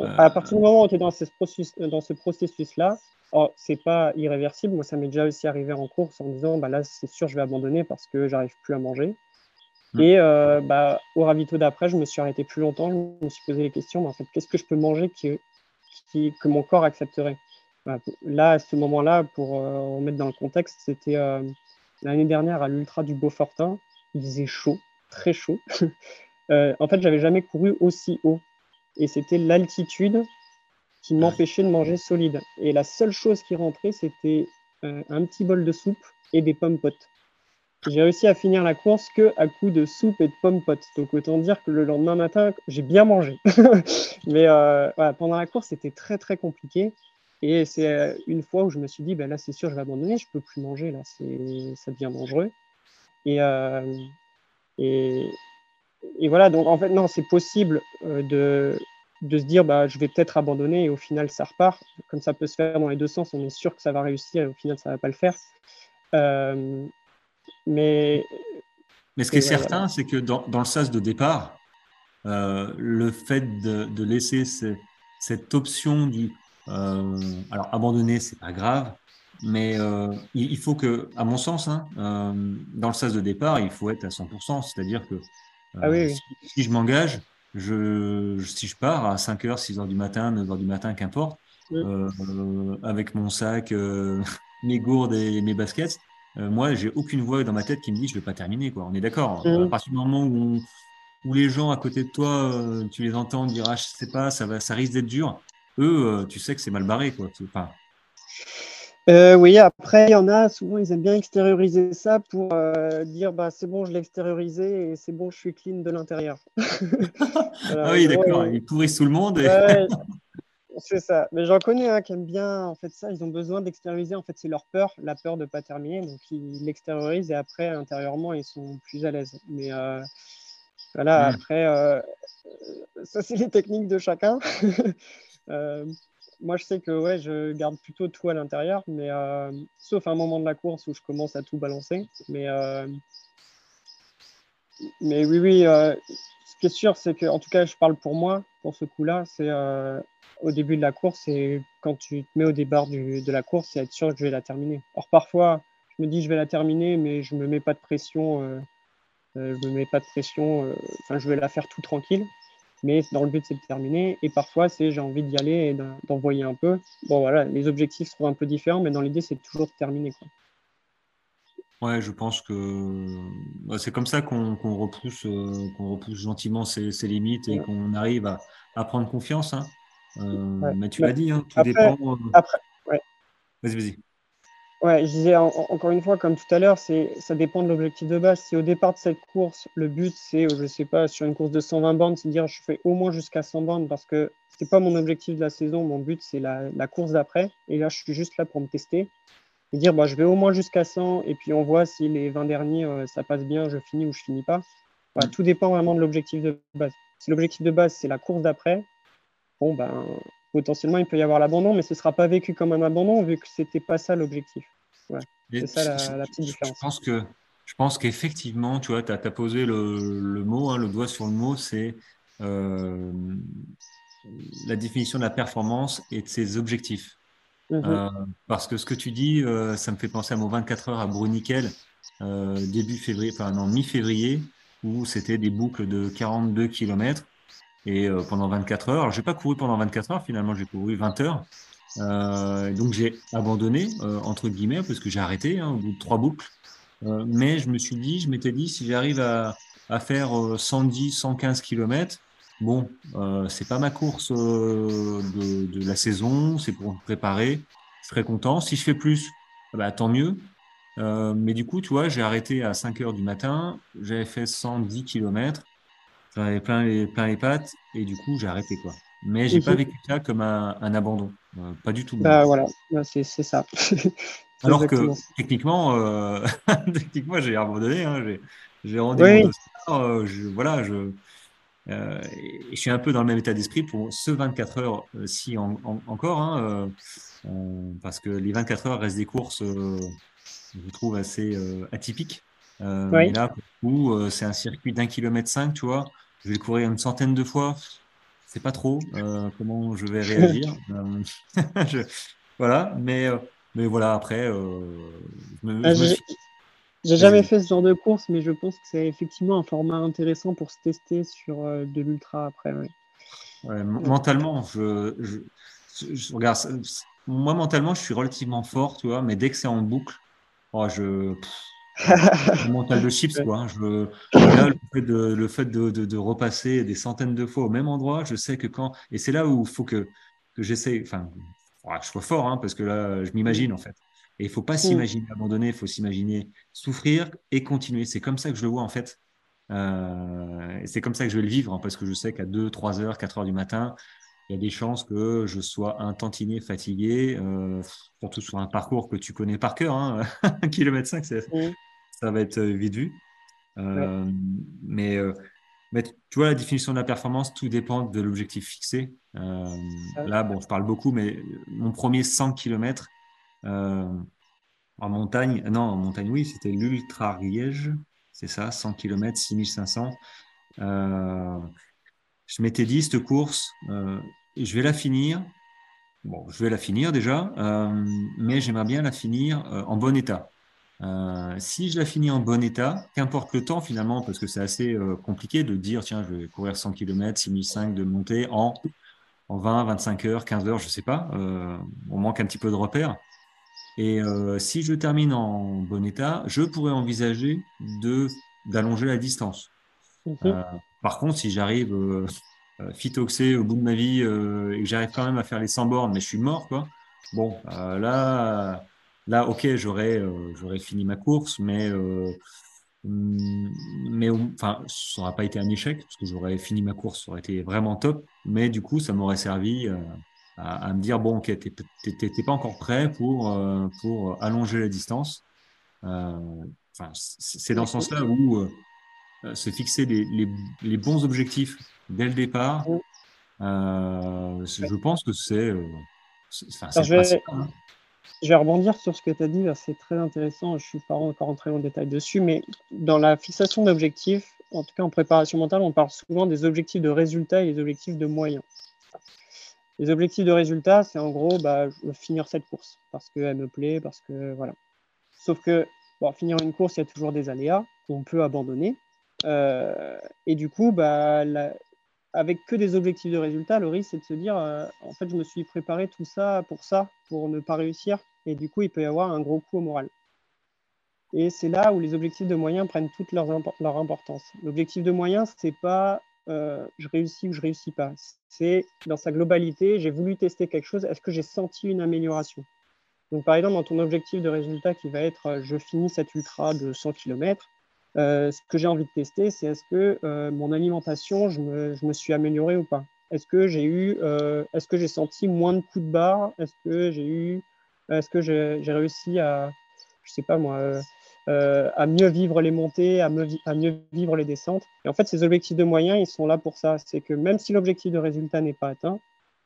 à partir du moment où tu es dans ce processus, processus-là, oh, c'est pas irréversible. Moi, ça m'est déjà aussi arrivé en course en disant bah là, c'est sûr, je vais abandonner parce que j'arrive plus à manger. Mm. Et euh, bah, au ravito d'après, je me suis arrêté plus longtemps. Je me suis posé les questions en fait, qu'est-ce que je peux manger qui, qui, que mon corps accepterait? Là, à ce moment-là, pour euh, remettre dans le contexte, c'était euh, l'année dernière à l'Ultra du Beaufortin. Il faisait chaud, très chaud. en fait, j'avais jamais couru aussi haut et c'était l'altitude qui m'empêchait de manger solide. Et la seule chose qui rentrait, c'était euh, un petit bol de soupe et des pommes potes. J'ai réussi à finir la course que à coup de soupe et de pommes potes. Donc autant dire que le lendemain matin, j'ai bien mangé. Mais euh, pendant la course, c'était très très compliqué. Et c'est euh, une fois où je me suis dit, ben là c'est sûr, je vais abandonner, je peux plus manger, là, ça devient dangereux. Et, et, voilà, donc en fait, non, c'est possible de, de se dire bah, je vais peut-être abandonner et au final ça repart. Comme ça peut se faire dans les deux sens, on est sûr que ça va réussir et au final ça ne va pas le faire. Euh, mais, mais ce qui est certain, c'est que dans, dans, le sas de départ, euh, le fait de, de laisser cette option du euh, alors abandonner, c'est pas grave, mais il, faut que, à mon sens, hein, dans le sas de départ, il faut être à 100%, c'est-à-dire que ah si, je m'engage, je, si je pars à 5h, 6h du matin, 9h du matin, qu'importe, euh, avec mon sac, euh, mes gourdes et mes baskets, euh, moi, j'ai aucune voix dans ma tête qui me dit je vais pas terminer. Quoi. On est d'accord. À partir du moment où, où, les gens à côté de toi, tu les entends dire ah, je sais pas, ça, va, ça risque d'être dur, eux, tu sais que c'est mal barré. Quoi. Enfin, euh, oui, après, il y en a, souvent, ils aiment bien extérioriser ça pour euh, dire bah, c'est bon, je l'ai extériorisé et c'est bon, je suis clean de l'intérieur. ah oui, d'accord, ils pourrissent tout le monde. c'est ça. Mais j'en connais un qui aime bien en fait ça. Ils ont besoin d'extérioriser. En fait, c'est leur peur, la peur de ne pas terminer. Donc, ils l'extériorisent et après, intérieurement, ils sont plus à l'aise. Mais euh, voilà, hmm. après, ça, c'est les techniques de chacun. moi, je sais que ouais, je garde plutôt tout à l'intérieur, mais euh, sauf un moment de la course où je commence à tout balancer. Mais, euh, mais oui, oui, euh, ce qui est sûr, c'est que, en tout cas, je parle pour moi, pour ce coup-là, c'est au début de la course et quand tu te mets au départ de la course, c'est être sûr que je vais la terminer. Or, parfois, je me dis je vais la terminer, mais je ne me mets pas de pression. je me mets pas de pression. Enfin, je vais la faire tout tranquille mais dans le but c'est de terminer. Et parfois c'est j'ai envie d'y aller et d'envoyer un peu. Bon voilà, les objectifs seront un peu différents, mais dans l'idée c'est toujours de terminer. Quoi. Ouais, je pense que c'est comme ça qu'on repousse, euh, qu'on repousse gentiment ses, limites et qu'on arrive à, à, prendre confiance. Hein. Euh, mais tu l'as dit, hein, tout dépend. Euh, après, ouais. Vas-y, vas-y. Ouais, je disais encore une fois, comme tout à l'heure, c'est ça dépend de l'objectif de base. Si au départ de cette course, le but c'est, je sais pas, sur une course de 120 bandes, c'est dire je fais au moins jusqu'à 100 bandes parce que c'est pas mon objectif de la saison. Mon but c'est la, la, course d'après. Et là, je suis juste là pour me tester et dire bah, je vais au moins jusqu'à 100 et puis on voit si les 20 derniers euh, ça passe bien, je finis ou je finis pas. Voilà, tout dépend vraiment de l'objectif de base. Si l'objectif de base c'est la course d'après, bon ben potentiellement il peut y avoir l'abandon, mais ce ne sera pas vécu comme un abandon vu que ce n'était pas ça l'objectif. c'est ça la, petite différence. Je pense que je pense qu'effectivement, tu vois, tu as, posé le, mot, hein, le doigt sur le mot, c'est euh, la définition de la performance et de ses objectifs. Mhm. Euh, parce que ce que tu dis, euh, ça me fait penser à mon 24 heures à Bruniquel, début février, enfin non, mi-février, où c'était des boucles de 42 km et euh, pendant 24 heures. Alors, j'ai pas couru pendant 24 heures, finalement, j'ai couru 20 heures. Euh, donc, j'ai abandonné, euh, entre guillemets, parce que j'ai arrêté hein, au bout de trois boucles. mais je me suis dit, je m'étais dit, si j'arrive à, à, faire 110, 115 km, bon, c'est pas ma course de, de, la saison, c'est pour me préparer. Je serais content. Si je fais plus, bah, tant mieux. mais du coup, tu vois, j'ai arrêté à 5 heures du matin, j'avais fait 110 km J'en avais plein les, plein les pattes et du coup, j'ai arrêté. quoi. Mais j'ai pas vécu ça comme un, un abandon. Euh, pas du tout. Bah, voilà, bah, c'est ça. Alors que techniquement, euh, techniquement j'ai abandonné. Hein. J'ai rendu oui. euh, je, voilà, je, je suis un peu dans le même état d'esprit pour ce 24 heures si encore, hein, parce que les 24 heures restent des courses, je trouve assez atypiques. Oui. Et là, pour c'est un circuit d'un kilomètre cinq, tu vois je vais courir une centaine de fois. C'est pas trop euh, comment je vais réagir. Euh, voilà, mais, euh, mais voilà, après, ah, J'ai jamais fait ce genre de course, mais je pense que c'est effectivement un format intéressant pour se tester sur de l'ultra après. mentalement, je, je, regarde, moi mentalement, je suis relativement fort, tu vois, mais dès que c'est en boucle, oh, je, mental de chips, quoi. Hein. Le fait, de, le fait de, de, repasser des centaines de fois au même endroit, je sais que quand. Et c'est là où il faut que, que j'essaie. Enfin, je sois fort, hein, parce que là, je m'imagine, en fait. Et il faut pas mm. s'imaginer abandonner, il faut s'imaginer souffrir et continuer. C'est comme ça que je le vois, en fait. Euh, c'est comme ça que je vais le vivre, hein, parce que je sais qu'à 2, 3 heures, 4 heures du matin, il y a des chances que je sois un tantinet fatigué, euh, surtout sur un parcours que tu connais par cœur. Hein. kilomètre 5, ça va être euh, vite vu. Euh, mais Mais tu vois, la définition de la performance, tout dépend de l'objectif fixé. Euh, là, bon, je parle beaucoup, mais mon premier 100 km euh, en montagne, non, en montagne, oui, c'était l'Ultra Riège, c'est ça, 100 km, 6500. Euh, je m'étais dit, cette course, je vais la finir. Bon, je vais la finir déjà, mais j'aimerais bien la finir en bon état. Euh, si je la finis en bon état, qu'importe le temps finalement, parce que c'est assez euh, compliqué de dire, tiens, je vais courir 100 km, 6005 de montée en, en 20, 25 heures, 15 heures, je ne sais pas. Euh, on manque un petit peu de repères. Et si je termine en bon état, je pourrais envisager de d'allonger la distance. Par contre, si j'arrive phytoxé au bout de ma vie et que j'arrive quand même à faire les 100 bornes, mais je suis mort, quoi. Bon, là Là, ok, j'aurais euh, j'aurais fini ma course, mais euh, mm, mais enfin, ça n'aurait pas été un échec parce que j'aurais fini ma course, ça aurait été vraiment top. Mais du coup, ça m'aurait servi euh, à, me dire bon, ok, t'es pas encore prêt pour pour allonger la distance. Enfin, c'est dans ce sens-là où se fixer les, les, les, bons objectifs dès le départ. je pense que c'est enfin, hein. Je vais rebondir sur ce que tu as dit, c'est très intéressant, je ne suis pas encore entré en détail dessus, mais dans la fixation d'objectifs, en tout cas en préparation mentale, on parle souvent des objectifs de résultats et des objectifs de moyens. Les objectifs de résultats, c'est en gros bah, finir cette course parce qu'elle me plaît, parce que voilà. Sauf que bon, finir une course, il y a toujours des aléas qu'on peut abandonner. Euh, et du coup, bah, la, avec que des objectifs de résultat, le risque, c'est de se dire, euh, en fait, je me suis préparé tout ça pour ça, pour ne pas réussir. Et du coup, il peut y avoir un gros coup au moral. Et c'est là où les objectifs de moyens prennent toute leur, importance. L'objectif de moyens, c'est pas euh, je réussis ou je réussis pas. C'est dans sa globalité, j'ai voulu tester quelque chose, est-ce que j'ai senti une amélioration? Donc, par exemple, dans ton objectif de résultat qui va être euh, je finis cet ultra de 100 km, euh, ce que j'ai envie de tester, c'est est-ce que euh, mon alimentation, je me, suis amélioré ou pas? Est-ce que j'ai eu, euh, est-ce que j'ai senti moins de coups de barre? Est-ce que j'ai eu, est-ce que j'ai réussi à, je sais pas moi, à mieux vivre les montées, à, à, mieux vivre les descentes? Et en fait, ces objectifs de moyens, ils sont là pour ça. C'est que même si l'objectif de résultat n'est pas atteint,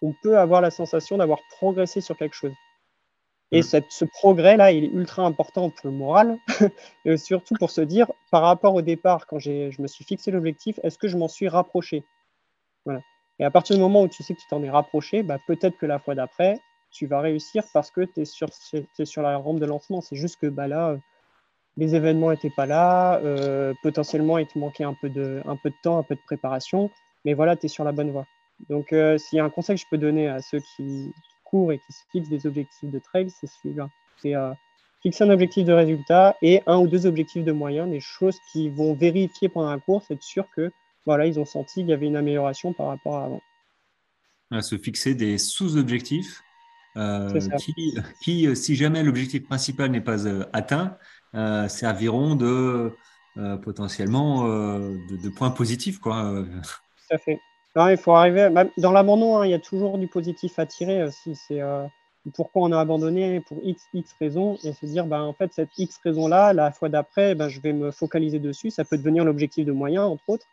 on peut avoir la sensation d'avoir progressé sur quelque chose. Et mm. ce progrès-là, il est ultra important pour le moral, et surtout pour se dire, par rapport au départ, quand je me suis fixé l'objectif, est-ce que je m'en suis rapproché? Voilà. Et à partir du moment où tu sais que tu t'en es rapproché, bah, peut-être que la fois d'après, tu vas réussir parce que tu es sur, es sur la rampe de lancement. C'est juste que bah, là, les événements n'étaient pas là, euh, potentiellement il te manquait un peu, de, un peu de temps, un peu de préparation, mais voilà, tu es sur la bonne voie. Donc, euh, s'il y a un conseil que je peux donner à ceux qui, court et qui se fixe des objectifs de trail, c'est celui-là. C'est euh, fixer un objectif de résultat et un ou deux objectifs de moyens, des choses qui vont vérifier pendant la course, être sûr que voilà, ils ont senti qu'il y avait une amélioration par rapport à avant. À se fixer des sous-objectifs euh, qui, euh, si jamais l'objectif principal n'est pas atteint, serviront de potentiellement de, points positifs. Quoi. Tout à fait il faut arriver. Dans l'abandon, hein, il y a toujours du positif à tirer aussi. C'est euh, pourquoi on a abandonné pour x, x raisons et se dire, bah, en fait, cette x raison-là, la fois d'après, bah, je vais me focaliser dessus. Ça peut devenir l'objectif de moyen, entre autres.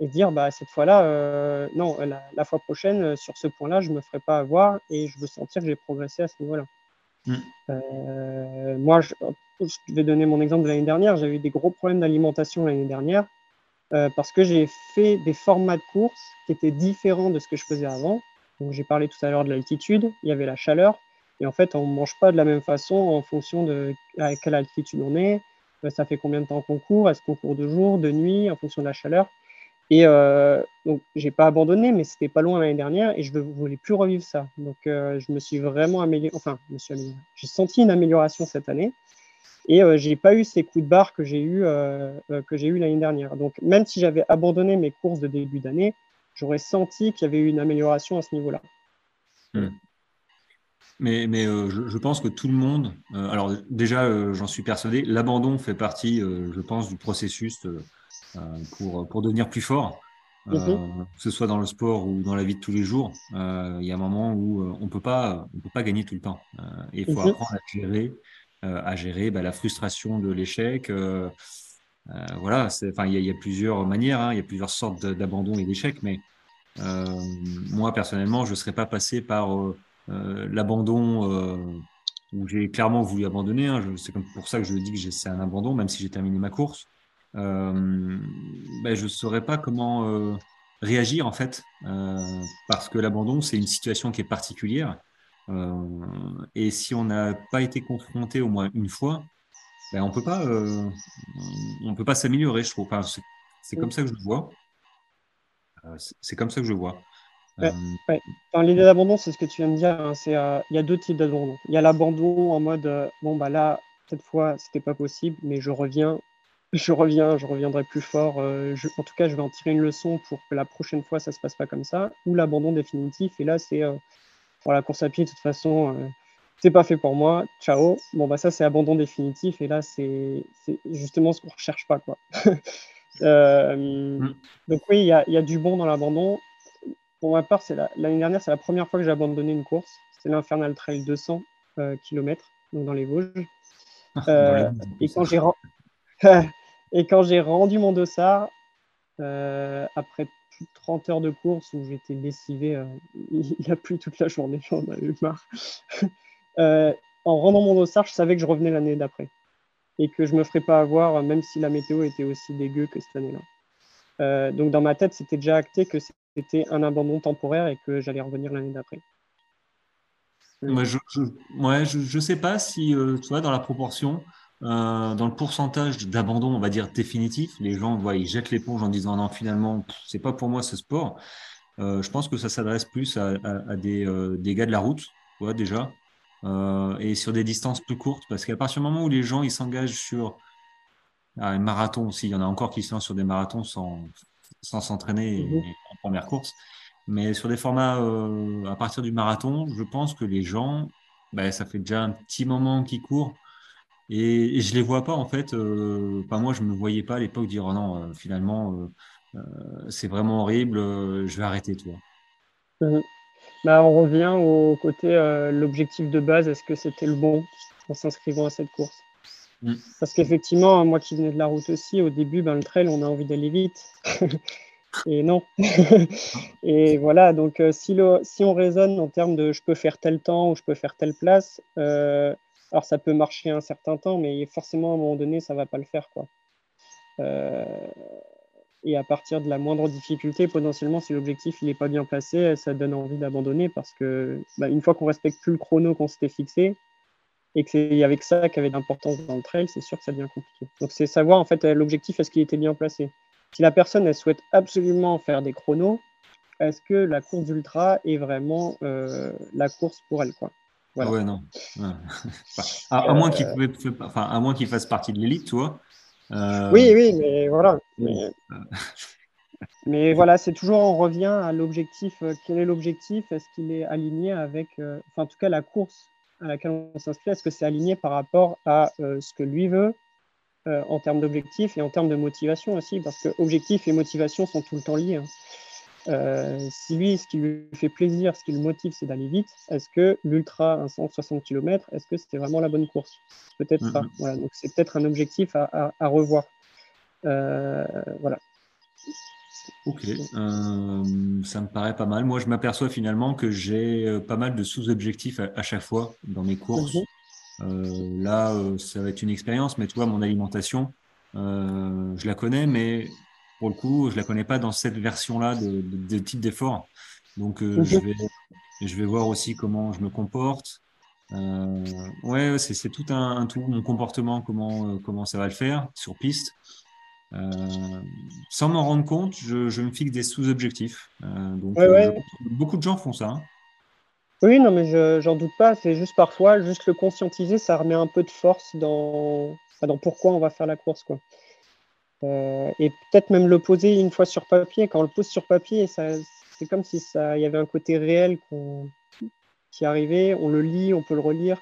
Et dire, bah, cette fois-là, euh, non, la, fois prochaine, euh, sur ce point-là, je ne me ferai pas avoir et je veux sentir que j'ai progressé à ce niveau-là. Mm. moi, je, je, vais donner mon exemple de l'année dernière. J'ai eu des gros problèmes d'alimentation l'année dernière. Euh, parce que j'ai fait des formats de course qui étaient différents de ce que je faisais avant. Donc j'ai parlé tout à l'heure de l'altitude, il y avait la chaleur, et en fait on ne mange pas de la même façon en fonction de à quelle altitude on est, euh, ça fait combien de temps qu'on court, est-ce qu'on court de jour, de nuit, en fonction de la chaleur? Et euh, donc j'ai pas abandonné, mais c'était pas loin l'année dernière, et je ne voulais plus revivre ça. Donc euh, je me suis vraiment amélioré, enfin je me suis amélioré. J'ai senti une amélioration cette année. Et euh, j'ai pas eu ces coups de barre que j'ai eu euh, euh, que j'ai eu l'année dernière. Donc même si j'avais abandonné mes courses de début d'année, j'aurais senti qu'il y avait eu une amélioration à ce niveau-là. Hmm. Mais, mais je, pense que tout le monde, alors déjà, j'en suis persuadé, l'abandon fait partie, je pense, du processus pour, pour devenir plus fort. Mhm. que ce soit dans le sport ou dans la vie de tous les jours, il y a un moment où on peut pas, on peut pas gagner tout le temps. et il faut mhm. apprendre à gérer euh, à gérer bah, la frustration de l'échec, euh, voilà, enfin, il y, a plusieurs manières, hein, il y a plusieurs sortes d'abandon et d'échecs, mais moi personnellement, je ne serais pas passé par l'abandon où j'ai clairement voulu abandonner. Hein, c'est pour ça que je dis que c'est un abandon, même si j'ai terminé ma course. Ben, je ne saurais pas comment réagir en fait, parce que l'abandon, c'est une situation qui est particulière. Et si on n'a pas été confronté au moins une fois, ben, on peut pas, euh, on peut pas s'améliorer, je trouve. c'est comme ça que je le vois. Euh, c'est comme ça que je le vois. Euh, l'idée d'abandon, c'est ce que tu viens de dire. Hein, c'est, il y a deux types d'abandon. Il y a l'abandon en mode, bon bah là, cette fois, c'était pas possible, mais je reviens, je reviens, je reviendrai plus fort. en tout cas, je vais en tirer une leçon pour que la prochaine fois, ça se passe pas comme ça. Ou l'abandon définitif. Et là, c'est pour la course à pied, de toute façon c'est pas fait pour moi, ciao. Bon, bah ça, c'est abandon définitif. Et là, c'est justement ce qu'on recherche pas. Quoi. Euh, mm. Donc, oui, il y a, y a, du bon dans l'abandon. Pour ma part, l'année dernière, c'est la première fois que j'ai abandonné une course. C'était l'Infernal Trail 200 euh, km, donc dans les Vosges. Euh, et quand j'ai et quand j'ai rendu mon dossard, après plus de 30 heures de course où j'étais lessivé, il a plu toute la journée, j'en avais marre. Euh, en rendant mon dossard, je savais que je revenais l'année d'après et que je me ferais pas avoir, même si la météo était aussi dégueu que cette année-là. Euh, donc dans ma tête, c'était déjà acté que c'était un abandon temporaire et que j'allais revenir l'année d'après. Moi, je, je, sais pas si, euh, tu vois, dans la proportion, dans le pourcentage d'abandon, on va dire définitif, les gens, ils jettent l'éponge en disant non, finalement, c'est pas pour moi ce sport. je pense que ça s'adresse plus à, des, des, gars de la route, tu vois, déjà, euh, et sur des distances plus courtes, parce qu'à partir du moment où les gens ils s'engagent sur un marathon aussi, il y en a encore qui se lancent sur des marathons sans sans s'entraîner mhm. en première course, mais sur des formats euh, à partir du marathon, je pense que les gens, ben, ça fait déjà un petit moment qu'ils courent. Et, je les vois pas en fait. Euh, moi, je me voyais pas à l'époque dire oh non, finalement, c'est vraiment horrible, je vais arrêter, toi. Mhm. Bah, on revient au côté euh, l'objectif de base, est-ce que c'était le bon en s'inscrivant à cette course? Mm. Parce qu'effectivement, moi qui venais de la route aussi, au début, ben, le trail, on a envie d'aller vite. Et non. et voilà, donc euh, si, le, si on raisonne en termes de je peux faire tel temps ou je peux faire telle place, euh, alors ça peut marcher un certain temps, mais forcément à un moment donné, ça va pas le faire. Quoi. Et à partir de la moindre difficulté, potentiellement, si l'objectif n'est pas bien placé, ça donne envie d'abandonner parce que bah, une fois qu'on respecte plus le chrono qu'on s'était fixé et que c'est avec ça qui avait d'importance dans le trail, c'est sûr que ça devient compliqué. Donc c'est savoir en fait l'objectif est-ce qu'il était bien placé? Si la personne elle souhaite absolument faire des chronos, est-ce que la course d'ultra est vraiment euh, la course pour elle quoi? Voilà. Ouais non. à, moins qu'il enfin, fasse partie de l'élite, tu vois. Euh, oui, oui, mais voilà. Mais, voilà, c'est toujours, on revient à l'objectif. Euh, quel est l'objectif? Est-ce qu'il est aligné avec, euh, enfin, en tout cas, la course à laquelle on s'inscrit, est-ce que c'est aligné par rapport à ce que lui veut en termes d'objectif et en termes de motivation aussi? Parce que objectif et motivation sont tout le temps liés. Hein. Euh, si lui, ce qui lui fait plaisir, ce qui le motive, c'est d'aller vite, est-ce que l'ultra, à 160 km, est-ce que c'était vraiment la bonne course? Peut-être pas. Voilà, donc c'est peut-être un objectif à, revoir. Euh, voilà. Ok, euh, ça me paraît pas mal. Moi, je m'aperçois finalement que j'ai pas mal de sous-objectifs à, chaque fois dans mes courses. Mhm. là, ça va être une expérience, mais tu vois, mon alimentation, je la connais, mais pour le coup, je la connais pas dans cette version-là de, de, type d'effort. Donc, euh, je, vais, je vais voir aussi comment je me comporte. Euh, ouais, c'est tout un, tout, mon comportement, comment, euh, comment ça va le faire sur piste. sans m'en rendre compte, je, je, me fixe des sous-objectifs. donc, beaucoup de gens font ça. Hein. Oui, non, mais j'en doute pas. C'est juste parfois, juste le conscientiser, ça remet un peu de force dans, dans pourquoi on va faire la course. Quoi. Euh, et peut-être même le poser une fois sur papier. Quand on le pose sur papier, c'est comme si il y avait un côté réel qui arrivait. On le lit, on peut le relire.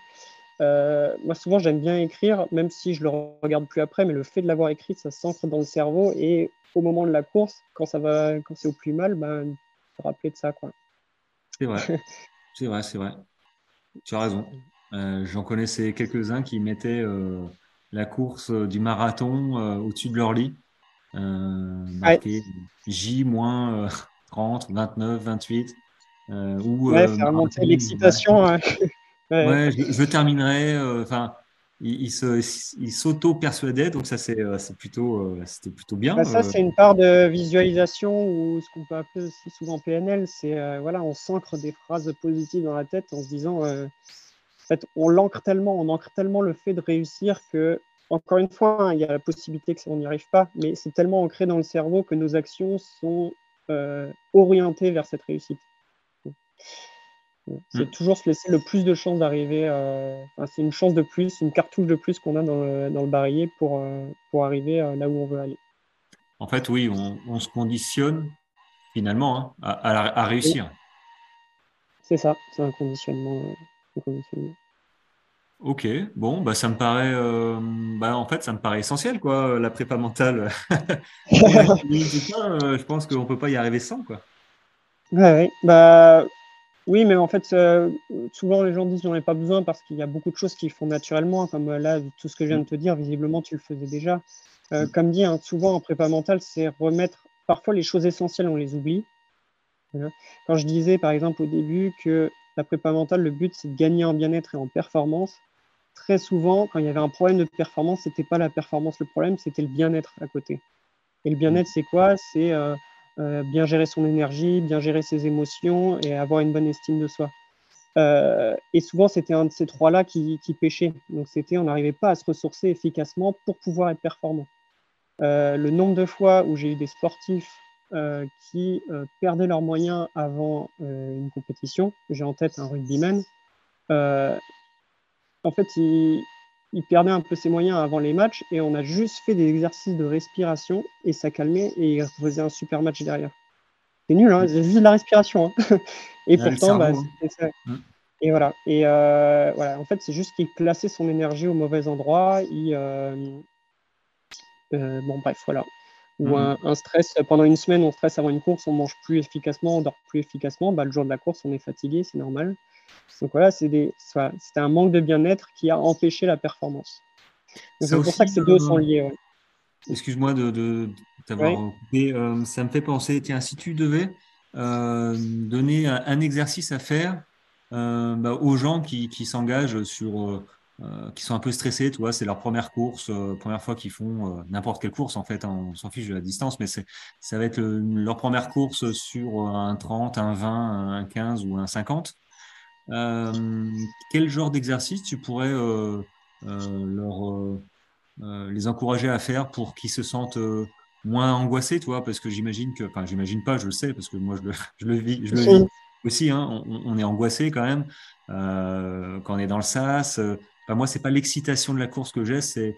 Euh, moi, souvent, j'aime bien écrire, même si je le regarde plus après, mais le fait de l'avoir écrit, ça s'ancre dans le cerveau. Et au moment de la course, quand ça va, quand c'est au plus mal, ben, se rappeler de ça, quoi. C'est vrai, c'est vrai, c'est vrai. Tu as raison. Euh, j'en connaissais quelques-uns qui mettaient la course du marathon au-dessus de leur lit, marqué J 30, 29, 28. ou, ouais, faire monter l'excitation. Hein. ouais. je, terminerai. Enfin, il, il s'auto-persuadait, donc ça c'est plutôt, c'était plutôt bien. Bah, ça c'est une part de visualisation ou ce qu'on peut appeler aussi souvent PNL, c'est voilà, on s'ancre des phrases positives dans la tête en se disant fait, on l'ancre tellement, on ancre tellement le fait de réussir que, encore une fois, hein, il y a la possibilité que on n'y arrive pas, mais c'est tellement ancré dans le cerveau que nos actions sont euh, orientées vers cette réussite. C'est hmm. toujours se laisser le plus de chances d'arriver. Euh, c'est une chance de plus, une cartouche de plus qu'on a dans le, dans barillet pour, euh, pour arriver là où on veut aller. En fait, oui, on, se conditionne finalement hein, à, réussir. C'est ça, c'est un conditionnement. Ok, bon, bah ça me paraît, euh, bah en fait, ça me paraît essentiel, quoi, la prépa mentale. Euh, je pense qu'on peut pas y arriver sans, quoi. Ouais, bah oui, mais en fait, euh, souvent les gens disent j'en ai pas besoin parce qu'il y a beaucoup de choses qu'ils font naturellement, comme là, tout ce que je viens de te dire, visiblement tu le faisais déjà. Mm. Comme dit, hein, souvent en prépa mentale, c'est remettre, parfois les choses essentielles, on les oublie. Quand je disais par exemple au début que la prépa mentale, le but, c'est de gagner en bien-être et en performance. Très souvent, quand il y avait un problème de performance, ce n'était pas la performance le problème, c'était le bien-être à côté. Et le bien-être, c'est quoi? C'est euh, euh, bien gérer son énergie, bien gérer ses émotions et avoir une bonne estime de soi. Euh, et souvent, c'était un de ces trois-là qui, qui, pêchait. Donc, c'était, on n'arrivait pas à se ressourcer efficacement pour pouvoir être performant. le nombre de fois où j'ai eu des sportifs qui euh, perdaient leurs moyens avant euh, une compétition. J'ai en tête un rugbyman. en fait, il, perdait un peu ses moyens avant les matchs et on a juste fait des exercices de respiration et ça calmait et il faisait un super match derrière. C'est nul, hein, c'est juste de la respiration. Hein. et pourtant, bah, hein. ça. Mm. Et voilà. Et voilà. En fait, c'est juste qu'il plaçait son énergie au mauvais endroit. Il, bon, bref, voilà ou mhm. un, stress pendant une semaine, on stresse avant une course, on mange plus efficacement, on dort plus efficacement. Bah, le jour de la course, on est fatigué, c'est normal. Donc voilà, c'était un manque de bien-être qui a empêché la performance. C'est pour ça que ces deux euh, sont liés. Excuse-moi de, t'avoir coupé. Euh, ça me fait penser, tiens, si tu devais euh, donner un, exercice à faire bah, aux gens qui, qui s'engagent sur euh, qui sont un peu stressés, tu vois, c'est leur première course, euh, première fois qu'ils font euh, n'importe quelle course en fait, hein, on s'en fiche de la distance, mais ça va être leur première course sur un 30, un 20, un 15 ou un 50. quel genre d'exercice tu pourrais leur, les encourager à faire pour qu'ils se sentent moins angoissés, tu vois, parce que j'imagine que, enfin, j'imagine pas, je le sais, parce que moi je le, je le vis, je le vis aussi, hein, on, on, est angoissé quand même quand on est dans le sas moi, c'est pas l'excitation de la course que j'ai, c'est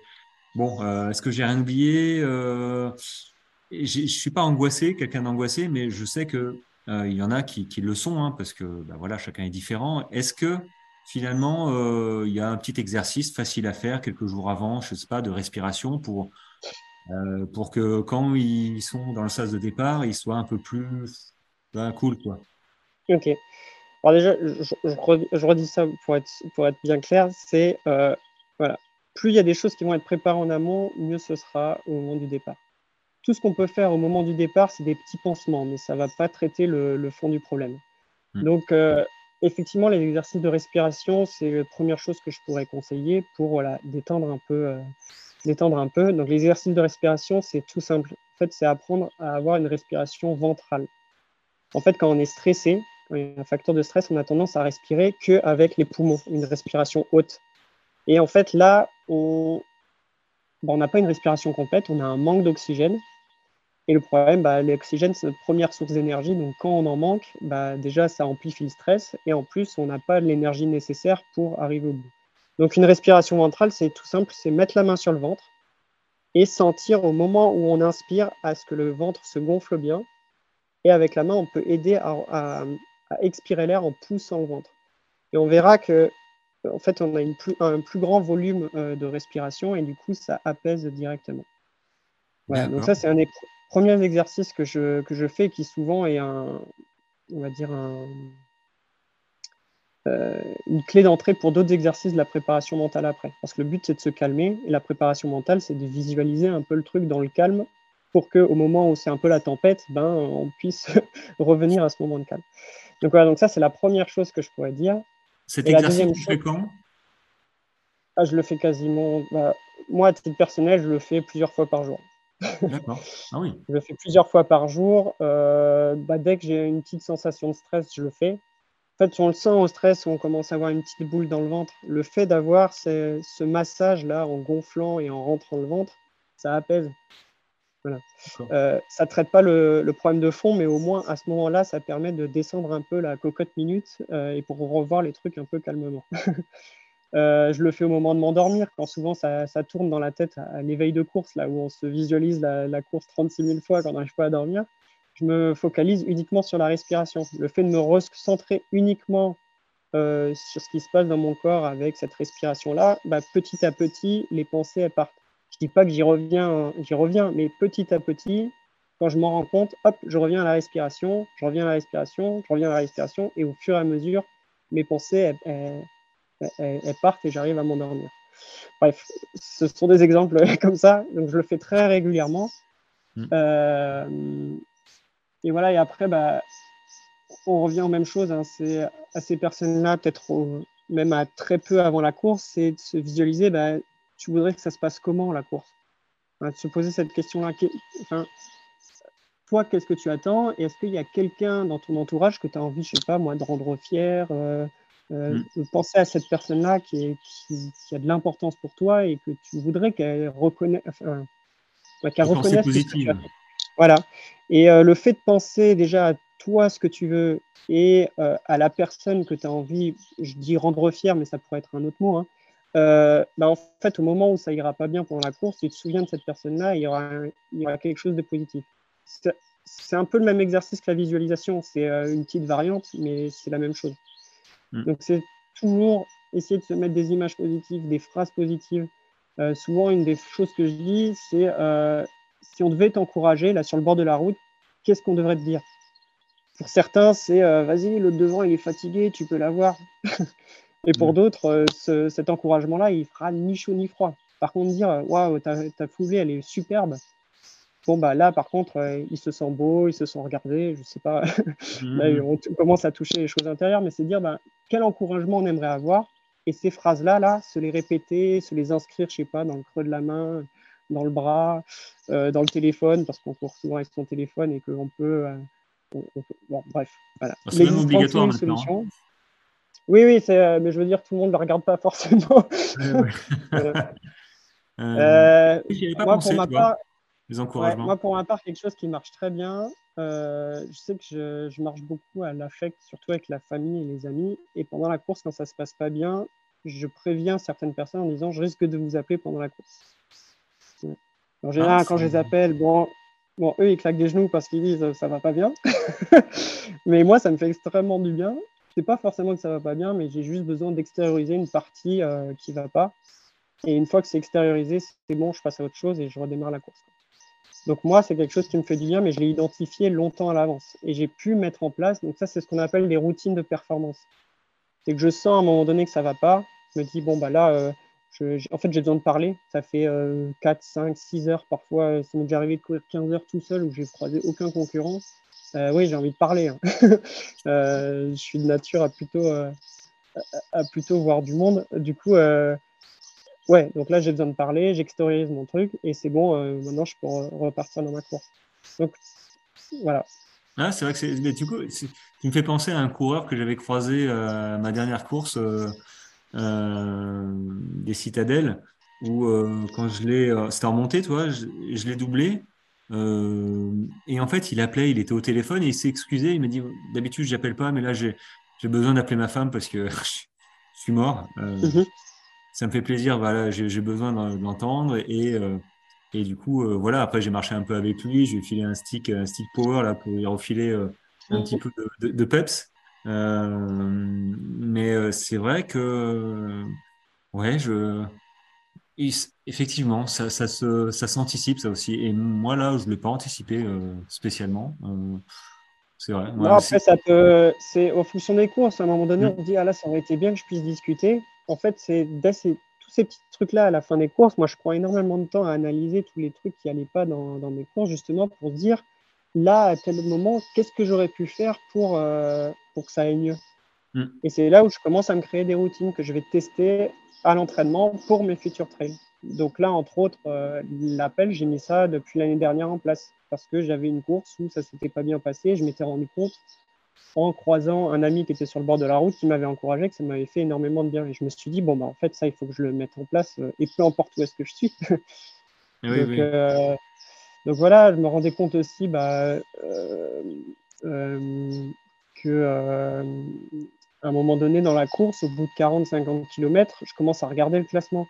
bon, euh, est-ce que j'ai rien oublié euh, Je suis pas angoissé, quelqu'un d'angoissé, mais je sais que euh, il y en a qui, le sont, hein, parce que bah, voilà, chacun est différent. Est-ce que finalement, euh, il y a un petit exercice facile à faire quelques jours avant, je sais pas, de respiration pour pour que quand ils sont dans le sas de départ, ils soient un peu plus ben, cool, quoi? Ok. Alors déjà, je, redis ça pour être, pour être bien clair, c'est euh, voilà, plus il y a des choses qui vont être préparées en amont, mieux ce sera au moment du départ. Tout ce qu'on peut faire au moment du départ, c'est des petits pansements, mais ça ne va pas traiter le, fond du problème. Hmm. Donc, euh, effectivement, les exercices de respiration, c'est la première chose que je pourrais conseiller pour voilà, détendre, un peu, euh, détendre un peu. Donc, les exercices de respiration, c'est tout simple. En fait, c'est apprendre à avoir une respiration ventrale. En fait, quand on est stressé, un facteur de stress, on a tendance à respirer qu'avec les poumons, une respiration haute. Et en fait, là, on n'a pas une respiration complète, on a un manque d'oxygène. Et le problème, bah, l'oxygène, c'est notre première source d'énergie. Donc, quand on en manque, bah, déjà, ça amplifie le stress. Et en plus, on n'a pas l'énergie nécessaire pour arriver au bout. Donc, une respiration ventrale, c'est tout simple c'est mettre la main sur le ventre et sentir au moment où on inspire à ce que le ventre se gonfle bien. Et avec la main, on peut aider à expirer l'air en poussant le ventre. Et on verra que en fait, on a une plus, un plus grand volume euh, de respiration et du coup, ça apaise directement. donc ça, c'est un des premiers exercices que je, que je fais qui souvent est un, on va dire un, une clé d'entrée pour d'autres exercices de la préparation mentale après. Parce que le but, c'est de se calmer, et la préparation mentale, c'est de visualiser un peu le truc dans le calme pour qu'au moment où c'est un peu la tempête, ben, on puisse revenir à ce moment de calme. Donc voilà, donc ça, c'est la première chose que je pourrais dire. Cet exercice, tu fais quand ah, Je le fais quasiment. Bah, moi, à titre personnel, je le fais plusieurs fois par jour. D'accord. Ah oui. je le fais plusieurs fois par jour. Euh, bah, dès que j'ai une petite sensation de stress, je le fais. En fait, on le sent au stress, on commence à avoir une petite boule dans le ventre. Le fait d'avoir ce massage-là en gonflant et en rentrant le ventre, ça apaise. Voilà. Euh, ça ne traite pas le, problème de fond, mais au moins à ce moment-là, ça permet de descendre un peu la cocotte minute euh, et pour revoir les trucs un peu calmement. Euh, je le fais au moment de m'endormir, quand souvent ça, tourne dans la tête à, l'éveil de course, là où on se visualise la, course 36 000 fois quand on n'arrive pas à dormir. Je me focalise uniquement sur la respiration. Le fait de me recentrer uniquement sur ce qui se passe dans mon corps avec cette respiration-là, bah, petit à petit, les pensées elles partent. Dis pas que j'y reviens, j'y reviens, mais petit à petit, quand je m'en rends compte, hop, je reviens à la respiration, je reviens à la respiration, je reviens à la respiration, et au fur et à mesure, mes pensées, elles, partent et j'arrive à m'endormir. Bref, ce sont des exemples comme ça, donc je le fais très régulièrement. Mm. Euh, et voilà, et après, bah, on revient aux mêmes choses. Hein. c'est à ces personnes-là, peut-être même à très peu avant la course, c'est de se visualiser bah, tu voudrais que ça se passe comment la course? De se poser cette question-là. Enfin, toi, qu'est-ce que tu attends? Et est-ce qu'il y a quelqu'un dans ton entourage que tu as envie, je sais pas moi, de rendre fier euh, euh, mm. penser à cette personne-là qui, qui, a de l'importance pour toi et que tu voudrais qu'elle reconnaisse, enfin, qu'elle reconnaisse. Positive. voilà. Et euh, le fait de penser déjà à toi ce que tu veux et à la personne que tu as envie, je dis rendre fier, mais ça pourrait être un autre mot, hein, euh, bah, en fait, au moment où ça ira pas bien pendant la course, tu te souviens de cette personne-là, il, y aura il y aura quelque chose de positif. C'est un peu le même exercice que la visualisation, c'est euh, une petite variante, mais c'est la même chose. Mm. Donc, c'est toujours essayer de se mettre des images positives, des phrases positives. Euh, souvent, une des choses que je dis, c'est si on devait t'encourager, là, sur le bord de la route, qu'est-ce qu'on devrait te dire? Pour certains, c'est vas-y, l'autre devant, il est fatigué, tu peux l'avoir. Et pour mm. d'autres, euh, cet encouragement-là, il fera ni chaud ni froid. Par contre, dire waouh, ta, ta foulée, elle est superbe. Bon, bah là, par contre, euh, ils se sentent beaux, ils se sont regardés, je sais pas. là, mm. on commence à toucher les choses intérieures, mais c'est dire bah, quel encouragement on aimerait avoir? Et ces phrases-là, là, se les répéter, se les inscrire, je sais pas, dans le creux de la main, dans le bras, euh, dans le téléphone, parce qu'on court souvent avec son téléphone et qu'on peut, Bon, bref, voilà. C'est même obligatoire maintenant. Hein. Oui, oui, euh, mais je veux dire, tout le monde ne le regarde pas forcément. Euh, moi, pour ma part, les encouragements. moi, pour ma part, quelque chose qui marche très bien, euh, je sais que je, marche beaucoup à l'affect, surtout avec la famille et les amis. Et pendant la course, quand ça ne se passe pas bien, je préviens certaines personnes en disant je risque de vous appeler pendant la course. En général, ah, quand je les appelle, bon, bon, eux, ils claquent des genoux parce qu'ils disent ça va pas bien. mais moi, ça me fait extrêmement du bien c'est pas forcément que ça va pas bien, mais j'ai juste besoin d'extérioriser une partie euh, qui va pas. Et une fois que c'est extériorisé, c'est bon, je passe à autre chose et je redémarre la course. Donc moi, c'est quelque chose qui me fait du bien, mais je l'ai identifié longtemps à l'avance et j'ai pu mettre en place. Donc ça, c'est ce qu'on appelle les routines de performance. C'est que je sens à un moment donné que ça va pas. Je me dis bon bah là, euh, en fait, j'ai besoin de parler. Ça fait 4, 5, 6 heures parfois. Ça m'est déjà arrivé de courir 15 heures tout seul où j'ai croisé aucun concurrent. Euh, oui, j'ai envie de parler. Hein. Euh, je suis de nature à plutôt, euh, à plutôt voir du monde. Du coup, ouais, donc là, j'ai besoin de parler, j'extériorise mon truc et c'est bon, maintenant, je peux repartir dans ma course. Donc, voilà. Ah, c'est vrai que c'est. du coup, tu me fais penser à un coureur que j'avais croisé à ma dernière course des citadelles où quand je l'ai. C'était en montée, toi, je, je l'ai doublé et en fait, il appelait, il était au téléphone et il s'est excusé. Il m'a dit D'habitude, je n'appelle pas, mais là, j'ai besoin d'appeler ma femme parce que je suis mort. Euh, mhm. Ça me fait plaisir, voilà, j'ai besoin d'entendre. Et, euh, et du coup, voilà, après, j'ai marché un peu avec lui. Je lui ai filé un stick, un stick power là, pour lui refiler un petit peu de, de peps. mais c'est vrai que, ouais, je effectivement, ça, ça, ça s'anticipe, ça aussi. Et moi, là, je ne l'ai pas anticipé euh, spécialement. Euh, c'est vrai. Non, après, ça peut, c'est au fonction des courses. À un moment donné, mm. on se dit, ah là, ça aurait été bien que je puisse discuter. En fait, c'est dès ces, tous ces petits trucs-là à la fin des courses, moi, je prends énormément de temps à analyser tous les trucs qui n'allaient pas dans, dans, mes courses, justement, pour dire, là, à tel moment, qu'est-ce que j'aurais pu faire pour, euh, pour que ça aille mieux. Mm. Et c'est là où je commence à me créer des routines que je vais tester à l'entraînement pour mes futurs trails. Donc là, entre autres, euh, l'appel, j'ai mis ça depuis l'année dernière en place parce que j'avais une course où ça s'était pas bien passé. Je m'étais rendu compte en croisant un ami qui était sur le bord de la route qui m'avait encouragé que ça m'avait fait énormément de bien. Et je me suis dit, bon, bah, en fait, ça, il faut que je le mette en place euh, et peu importe où est-ce que je suis. donc, euh, donc, voilà, je me rendais compte aussi bah, que à un moment donné dans la course, au bout de 40-50 km, je commence à regarder le classement.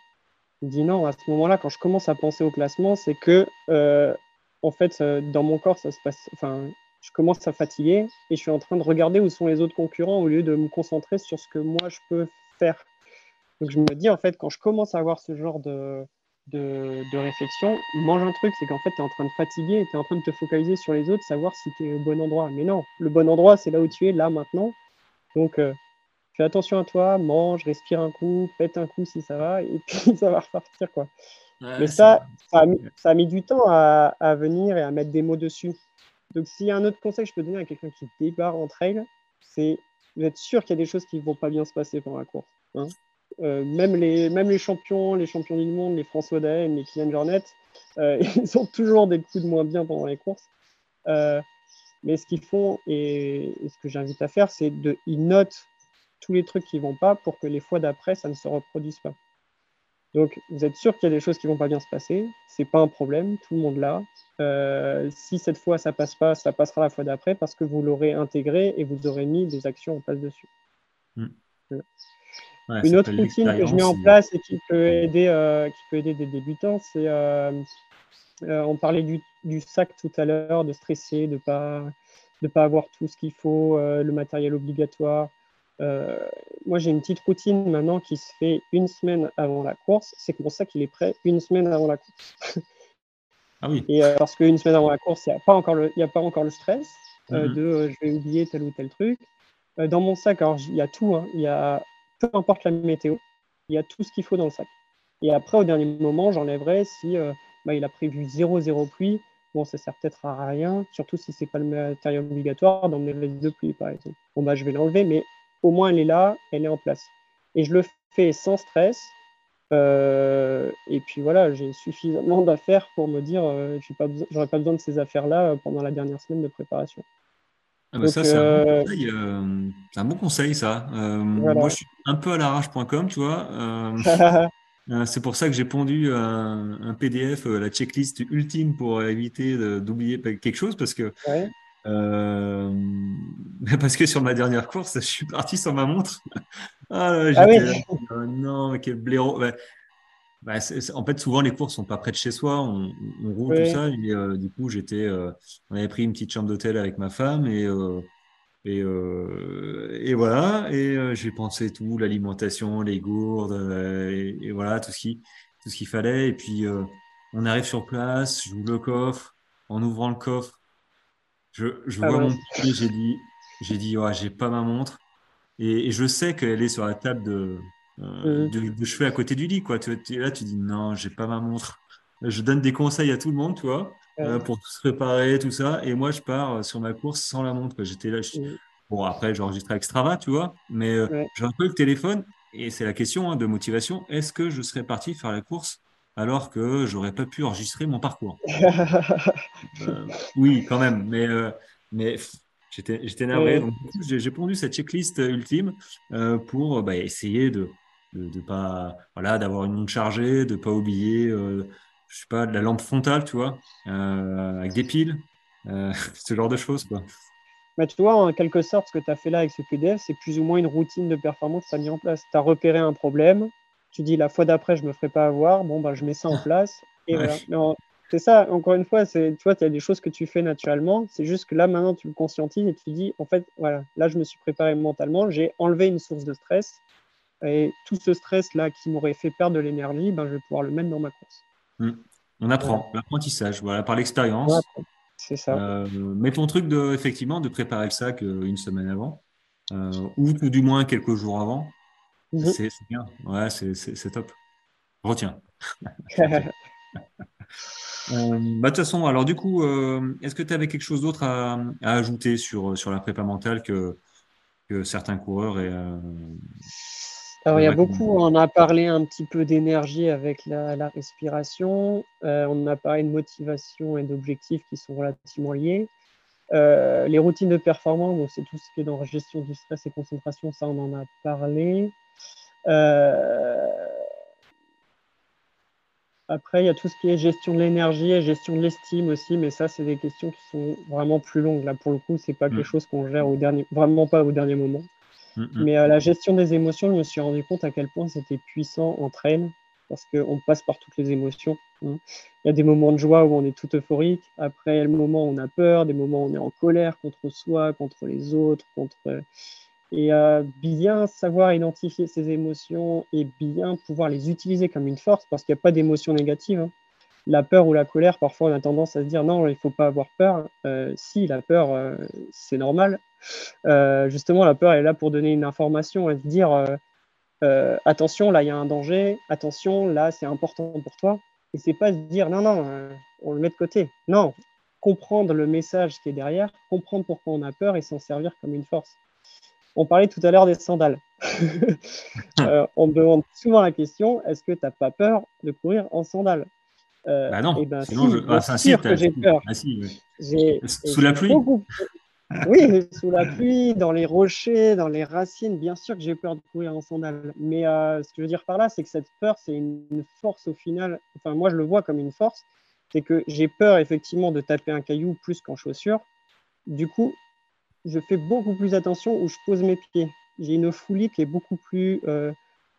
Je me dis non, à ce moment-là, quand je commence à penser au classement, c'est que, euh, en fait, dans mon corps, ça se passe. Enfin, je commence à fatiguer et je suis en train de regarder où sont les autres concurrents au lieu de me concentrer sur ce que moi je peux faire. Donc je me dis, en fait, quand je commence à avoir ce genre de, de, de réflexion, mange un truc, c'est qu'en fait, tu es en train de fatiguer tu es en train de te focaliser sur les autres, savoir si tu es au bon endroit. Mais non, le bon endroit, c'est là où tu es, là, maintenant. Donc, euh, fais attention à toi, mange, respire un coup, pète un coup si ça va, et puis ça va repartir. Quoi. Mais ça, ça a, mis, du temps à, venir et à mettre des mots dessus. Donc, s'il y a un autre conseil que je peux donner à quelqu'un qui débarque en trail, c'est vous êtes sûr qu'il y a des choses qui ne vont pas bien se passer pendant la course. Hein. Euh, même, les, même les champions, les champions du monde, les François Daen, les Kylian Jornet, euh, ils ont toujours des coups de moins bien pendant les courses. Euh, mais ce qu'ils font et, ce que j'invite à faire, c'est de, ils notent tous les trucs qui vont pas pour que les fois d'après, ça ne se reproduise pas. Donc, vous êtes sûr qu'il y a des choses qui vont pas bien se passer. C'est pas un problème, tout le monde l'a. Euh, si cette fois ça passe pas, ça passera la fois d'après parce que vous l'aurez intégré et vous aurez mis des actions en place dessus. Hmm. Une autre routine que je mets en place et qui peut aider, euh, qui peut aider des débutants, c'est euh, euh, on parlait du, sac tout à l'heure, de stresser, de ne pas, de pas avoir tout ce qu'il faut, euh, le matériel obligatoire. Euh, moi, j'ai une petite routine maintenant qui se fait une semaine avant la course. C'est pour ça qu'il est prêt une semaine avant la course. ah oui. Et parce qu'une semaine avant la course, il n'y a, pas encore le, a pas encore le stress mhm. de je vais oublier tel ou tel truc. dans mon sac, alors il y a tout. Hein. il y a, peu importe la météo, il y a tout ce qu'il faut dans le sac. Et après, au dernier moment, j'enlèverai si bah, il a prévu 0-0 pluie. Bon, ça sert peut-être à rien, surtout si c'est pas le matériel obligatoire d'emmener les de pluie, par exemple. Bon, bah, je vais l'enlever, mais au moins elle est là, elle est en place. Et je le fais sans stress. Euh, et puis voilà, j'ai suffisamment d'affaires pour me dire, euh, je n'aurais pas besoin de ces affaires-là euh, pendant la dernière semaine de préparation. Ah bah ça, c'est un, bon conseil, ça. Moi, je suis un peu à l'arrache.com, tu vois. Euh, c'est pour ça que j'ai pondu un, PDF, euh, la checklist ultime pour éviter d'oublier quelque chose parce que, euh, parce que sur ma dernière course, je suis parti sans ma montre. ah, ah oui. non, quel blaireau. Bah, bah, en fait, souvent les courses sont pas près de chez soi, on, roule tout ça. Et, du coup, j'étais, on avait pris une petite chambre d'hôtel avec ma femme et et, euh, et, voilà, et euh, j'ai pensé tout, l'alimentation, les gourdes, euh, et, voilà, tout ce qui, tout ce qu'il fallait. Et puis, on arrive sur place, je le coffre. En ouvrant le coffre, je, je ah vois mon pied, j'ai dit, j'ai dit, ouais, j'ai pas ma montre. Et, et je sais qu'elle est sur la table de, mmh. de, de, chevet à côté du lit, quoi. Tu, là, tu dis, non, j'ai pas ma montre. Je donne des conseils à tout le monde, tu vois. Euh, pour se préparer, tout ça. Et moi, je pars euh, sur ma course sans la montre. J'étais là. Bon, après, j'enregistrais avec Strava, tu vois, mais euh, j'ai un peu le téléphone. Et c'est la question hein, de motivation. Est-ce que je serais parti faire la course alors que j'aurais pas pu enregistrer mon parcours? Oui, quand même. Mais, mais j'étais, navré. Donc, j'ai, pondu cette checklist ultime pour bah, essayer de, de, pas, voilà, d'avoir une montre chargée, de pas oublier je sais pas, de la lampe frontale, tu vois, euh, avec des piles, euh, ce genre de choses, quoi. Mais tu vois, en quelque sorte, ce que tu as fait là avec ce PDF, c'est plus ou moins une routine de performance que tu as mis en place. Tu as repéré un problème, tu dis la fois d'après, je me ferai pas avoir, bon, bah, je mets ça en place. Et voilà. C'est ça, encore une fois, tu vois, il y a des choses que tu fais naturellement. C'est juste que là, maintenant, tu le conscientises et tu dis, en fait, voilà, là, je me suis préparé mentalement, j'ai enlevé une source de stress. Et tout ce stress-là qui m'aurait fait perdre de l'énergie, ben, je vais pouvoir le mettre dans ma course. Hmm. On apprend, l'apprentissage, voilà, par l'expérience. C'est ça. mais ton truc de, effectivement, de préparer le sac une semaine avant, ou tout du moins quelques jours avant, mhm. c'est bien. Ouais, c'est top. Retiens. Euh, bah, de toute façon, alors du coup, euh, est-ce que tu avais quelque chose d'autre à, ajouter sur, sur la prépa mentale que, que certains coureurs et, euh, Alors, il y a beaucoup, on a parlé un petit peu d'énergie avec la, respiration, on a parlé de motivation et d'objectifs qui sont relativement liés. les routines de performance, c'est tout ce qui est dans la gestion du stress et concentration, ça on en a parlé. Après, il y a tout ce qui est gestion de l'énergie et gestion de l'estime aussi, mais ça, c'est des questions qui sont vraiment plus longues. Là, pour le coup, c'est pas quelque mm. chose qu'on gère au dernier, vraiment pas au dernier moment. Mm, mm. Mais euh, la gestion des émotions, je me suis rendu compte à quel point c'était puissant entre elles, parce qu'on passe par toutes les émotions. Hein. Il y a des moments de joie où on est tout euphorique. Après, il y a le moment où on a peur, des moments où on est en colère contre soi, contre les autres, contre et euh, bien savoir identifier ces émotions et bien pouvoir les utiliser comme une force parce qu'il n'y a pas d'émotions négatives. Hein. La peur ou la colère, parfois on a tendance à se dire non, il ne faut pas avoir peur. Euh, si, la peur, euh, c'est normal. Justement, la peur est là pour donner une information et se dire attention, là il y a un danger, attention, là c'est important pour toi. Et c'est pas se dire non, non, on le met de côté. Non, comprendre le message qui est derrière, comprendre pourquoi on a peur et s'en servir comme une force. On parlait tout à l'heure des sandales. Euh, on me demande souvent la question est-ce que tu n'as pas peur de courir en sandales? Euh, bah non, eh ben, sinon je... ah, c'est sûr que j'ai peur. Ah, sous la pluie Oui, sous la pluie, dans les rochers, dans les racines, bien sûr que j'ai peur de courir en sandales. Mais euh, ce que je veux dire par là, c'est que cette peur, c'est une, force au final. Enfin, moi, je le vois comme une force. C'est que j'ai peur effectivement de taper un caillou plus qu'en chaussures. Du coup, je fais beaucoup plus attention où je pose mes pieds. J'ai une foulée qui est beaucoup plus, euh,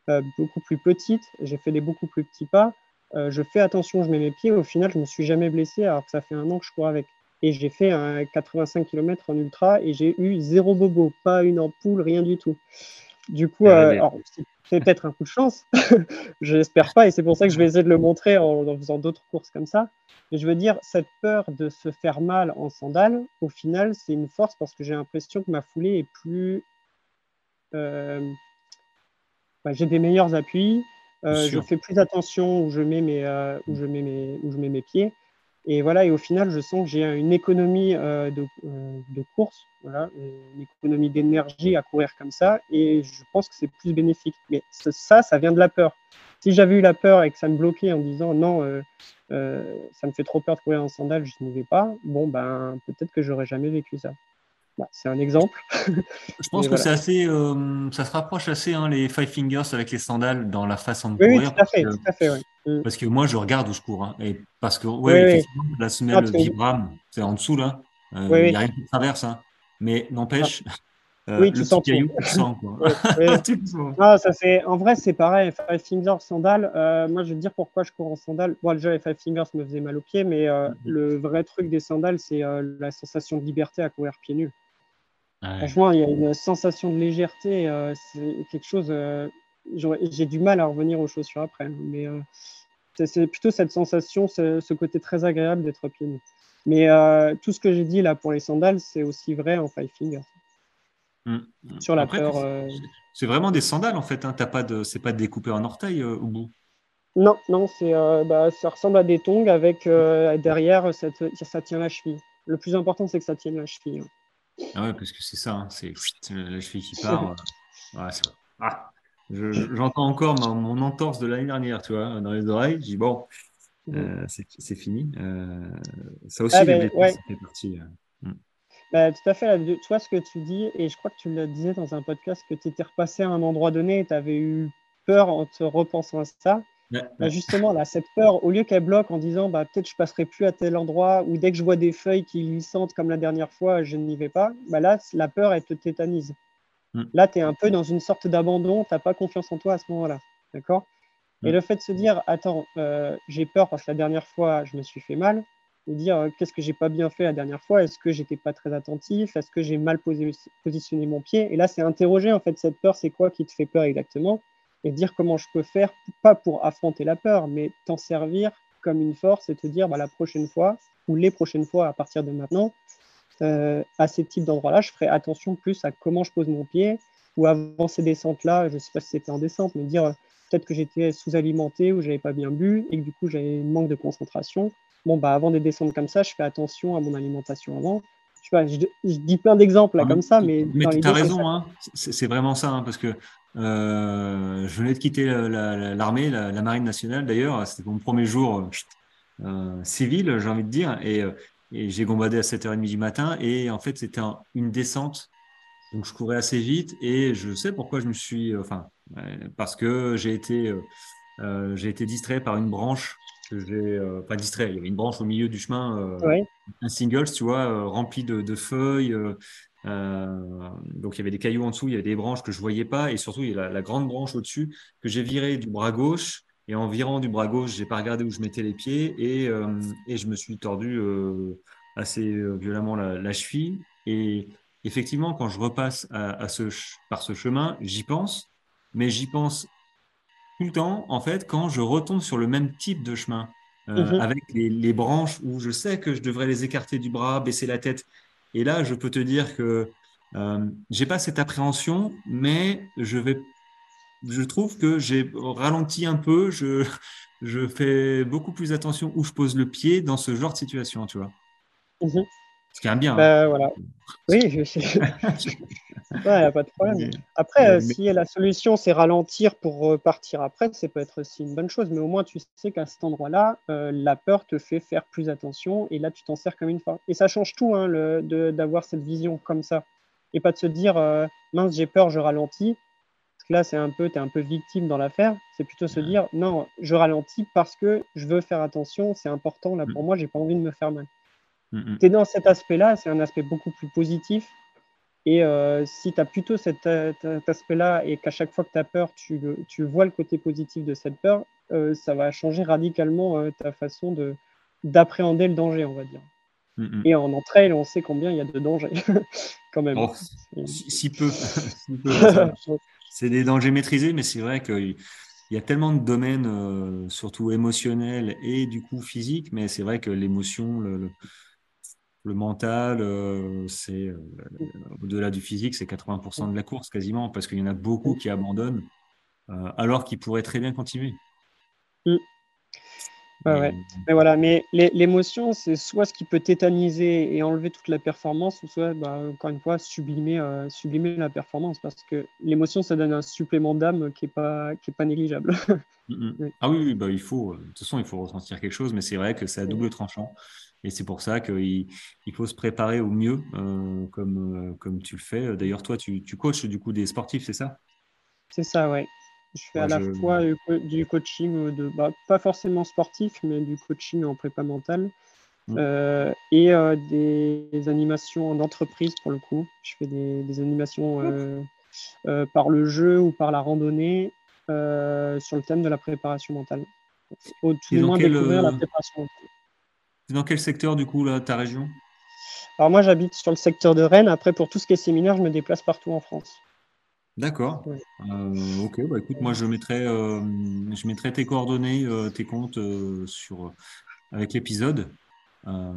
euh, beaucoup plus petite. J'ai fait des beaucoup plus petits pas. Je fais attention, je mets mes pieds. Au final, je ne me suis jamais blessé alors que ça fait un an que je cours avec. Et j'ai fait un 85 km en ultra et j'ai eu zéro bobo, pas une ampoule, rien du tout. Du coup, c'est peut-être un coup de chance. je l'espère pas et c'est pour ça que je vais essayer de le montrer en faisant d'autres courses comme ça. Mais je veux dire, cette peur de se faire mal en sandales, au final, c'est une force parce que j'ai l'impression que ma foulée est plus. Euh, j'ai des meilleurs appuis, euh, je fais plus attention où je mets mes, euh, où je mets mes, où je mets mes pieds. Et voilà, et au final, je sens que j'ai une économie de, de, course, voilà, une économie d'énergie à courir comme ça, et je pense que c'est plus bénéfique. Mais ça, ça vient de la peur. Si j'avais eu la peur et que ça me bloquait en disant non, euh, euh, ça me fait trop peur de courir en sandales, je n'y vais pas, bon, ben, peut-être que j'aurais jamais vécu ça. Bah, c'est un exemple. je pense que c'est assez, euh, ça se rapproche assez hein, les Five Fingers avec les sandales dans la façon de courir. Oui, tout à fait, tout à fait mm. Parce que moi, je regarde où je cours. Hein, et parce que, ouais, la semelle Vibram, c'est en dessous là. Il n'y a rien qui traverse. Hein. Mais n'empêche, euh, oui, tu sens caillou, tu sens ah, ça. En vrai, c'est pareil. Five Fingers, sandales. Euh, moi, je vais te dire pourquoi je cours en sandales. Bon, déjà, les Five Fingers me faisaient mal aux pieds, mais euh, mhm. le vrai truc des sandales, c'est la sensation de liberté à courir pieds nus. Franchement, il y a une sensation de légèreté. c'est quelque chose. J'ai du mal à revenir aux chaussures après, hein, mais c'est plutôt cette sensation, ce, côté très agréable d'être pieds nus. Mais tout ce que j'ai dit là pour les sandales, c'est aussi vrai en Five Fingers. Mm. Sur la peur. Euh, c'est vraiment des sandales en fait. Hein. T'as pas de, c'est pas découpé en orteil euh, au bout. Non, non, c'est, euh, bah, ça ressemble à des tongs avec derrière cette, ça tient la cheville. Le plus important, c'est que ça tienne la cheville. Hein. Ah ouais, parce que c'est ça, hein. c'est la cheville qui part. ah, j'entends encore mon, entorse de l'année dernière, tu vois, dans les oreilles. Je dis bon, mm. c'est fini. ça aussi, ah ben, fait partie. Bah, tout à fait. Tu vois ce que tu dis, et je crois que tu le disais dans un podcast, que tu étais repassé à un endroit donné et tu avais eu peur en te repensant à ça. Bah, justement, là, cette peur, au lieu qu'elle bloque en disant bah, peut-être je passerai plus à tel endroit, ou dès que je vois des feuilles qui sentent comme la dernière fois, je n'y vais pas, bah, là, la peur, elle te tétanise. Mm. Là, tu es un peu dans une sorte d'abandon, tu n'as pas confiance en toi à ce moment-là. D'accord? Et mm. le fait de se dire attends, euh, j'ai peur parce que la dernière fois, je me suis fait mal, et dire euh, qu'est-ce que j'ai pas bien fait la dernière fois, est-ce que j'étais pas très attentif, est-ce que j'ai mal posé, positionné mon pied? Et là, c'est interroger en fait cette peur, c'est quoi qui te fait peur exactement, et dire comment je peux faire, pas pour affronter la peur, mais t'en servir comme une force et te dire bah, la prochaine fois ou les prochaines fois à partir de maintenant, euh, à ces types d'endroits-là, je ferai attention plus à comment je pose mon pied ou avant ces descentes-là, je ne sais pas si c'était en descente, mais dire peut-être que j'étais sous-alimenté ou j'avais pas bien bu et que du coup j'avais manque de concentration. Bon, bah avant des descentes comme ça, je fais attention à mon alimentation avant. Je, sais pas, je, dis plein d'exemples là, comme ça, mais. Mais tu as raison, hein. c'est vraiment ça, hein, parce que euh, je venais de quitter l'armée, la, marine nationale d'ailleurs, c'était mon premier jour euh, civil, j'ai envie de dire, et, euh, et j'ai bombardé à 7h30 du matin, et en fait c'était une descente, donc je courais assez vite, et je sais pourquoi je me suis, enfin, parce que j'ai été, j'ai été distrait par une branche que j'ai, pas distrait, il y avait une branche au milieu du chemin, un singles, tu vois, rempli de, de feuilles euh, donc il y avait des cailloux en dessous, il y avait des branches que je voyais pas, et surtout il y a la, grande branche au-dessus que j'ai virée du bras gauche. Et en virant du bras gauche, j'ai pas regardé où je mettais les pieds et, euh, et je me suis tordu euh, assez violemment la, cheville. Et effectivement, quand je repasse à, ce, par ce chemin, j'y pense, mais j'y pense tout le temps, en fait, quand je retombe sur le même type de chemin, mhm. avec les, les, branches où je sais que je devrais les écarter du bras, baisser la tête, et là, je peux te dire que euh, j'ai pas cette appréhension, mais je vais, je trouve que j'ai ralenti un peu. Je, je fais beaucoup plus attention où je pose le pied dans ce genre de situation, tu vois. Mhm. Ce qui est un bien. Bah, voilà. Oui, je sais. Il n'y a pas de problème. Après, euh, si la solution, c'est ralentir pour repartir après, ça peut être aussi une bonne chose. Mais au moins, tu sais qu'à cet endroit-là, euh, la peur te fait faire plus attention. Et là, tu t'en sers comme une fois. Et ça change tout hein, d'avoir cette vision comme ça. Et pas de se dire, euh, mince, j'ai peur, je ralentis. Là, c'est un peu, tu es un peu victime dans l'affaire. C'est plutôt se dire, non, je ralentis parce que je veux faire attention. C'est important. Là, pour mm. moi, j'ai pas envie de me faire mal. Mm, mm. Tu es dans cet aspect-là. C'est un aspect beaucoup plus positif et euh, si tu as plutôt cet, aspect-là et qu'à chaque fois que tu as peur, tu, tu, vois le côté positif de cette peur, euh, ça va changer radicalement euh, ta façon de, d'appréhender le danger, on va dire. Mm. Et en entraîne, on sait combien il y a de dangers, quand même. Oh, si, peu. c'est des dangers maîtrisés, mais c'est vrai qu'il y a tellement de domaines, surtout émotionnels et du coup physiques, mais c'est vrai que l'émotion, le le mental, euh, c'est euh, au-delà du physique, c'est 80% de la course quasiment, parce qu'il y en a beaucoup qui abandonnent, euh, alors qu'ils pourraient très bien continuer. Mm. Mais voilà, mais l'émotion, c'est soit ce qui peut tétaniser et enlever toute la performance, ou soit, bah, encore une fois, sublimer, sublimer la performance, parce que l'émotion, ça donne un supplément d'âme qui n'est pas, qui est pas négligeable. Mm, mm. Ah oui, bah, il faut, de toute façon, il faut ressentir quelque chose, mais c'est vrai que c'est à double tranchant. Et c'est pour ça qu'il il faut se préparer au mieux, euh, comme, euh, comme tu le fais. D'ailleurs, toi, tu, tu coaches du coup des sportifs, c'est ça? C'est ça, ouais. Je fais à la fois du coaching, de, bah, pas forcément sportif, mais du coaching en prépa mentale. Mmh. Euh, et des, animations d'entreprise pour le coup. Je fais des, animations par le jeu ou par la randonnée sur le thème de la préparation mentale. Au tout moins découvrir la préparation mentale dans quel secteur, du coup, là, ta région? Alors, moi, j'habite sur le secteur de Rennes. Après, pour tout ce qui est séminaire, je me déplace partout en France. D'accord. Euh, ok, bah, écoute, moi, je mettrai, euh, je mettrai tes coordonnées, euh, tes comptes sur, avec l'épisode.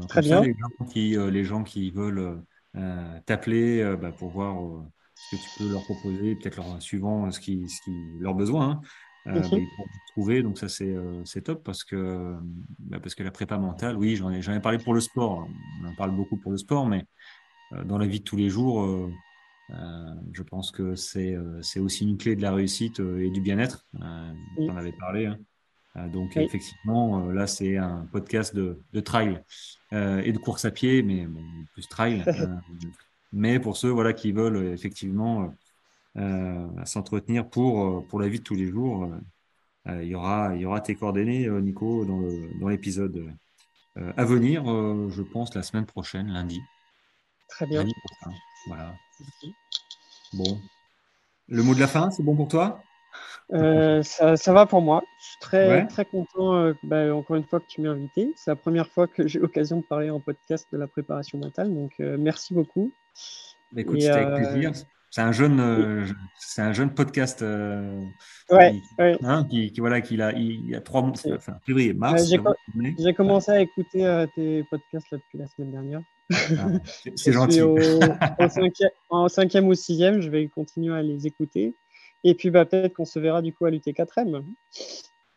Très bien. les, gens qui, les gens qui veulent t'appeler bah, pour voir ce que tu peux leur proposer, peut-être leur, suivant ce qui, ce qui, leurs besoins. Hein. Mhm. pour trouver, donc ça c'est top parce que, bah, parce que la prépa mentale, oui, j'en ai, ai parlé pour le sport, on en parle beaucoup pour le sport, mais dans la vie de tous les jours, je pense que c'est aussi une clé de la réussite et du bien-être. on en avait parlé. Hein. donc effectivement, là c'est un podcast de, de trail et de course à pied, mais plus trail. mais pour ceux voilà, qui veulent effectivement euh, s'entretenir pour, euh, pour la vie de tous les jours. Euh, il, y aura, il y aura tes coordonnées, Nico, dans l'épisode à venir, je pense, la semaine prochaine, lundi. Très bien. Voilà. Bon. Le mot de la fin, c'est bon pour toi? Ça, ça, va pour moi. Je suis très, très content, bah, encore une fois, que tu m'aies invité. C'est la première fois que j'ai l'occasion de parler en podcast de la préparation mentale. Donc, merci beaucoup. Bah, écoute, c'était avec plaisir c'est un jeune, c'est un jeune podcast. ouais, qui, ouais. Hein, qui, qui, voilà, qu'il a, il, y a trois mois, enfin, février, mars. j'ai, commencé à écouter tes podcasts là, depuis la semaine dernière. Ah, c'est gentil. Au, au cinquième, en cinquième ou sixième, je vais continuer à les écouter. Et puis bah, peut-être qu'on se verra du coup à l'UT4M.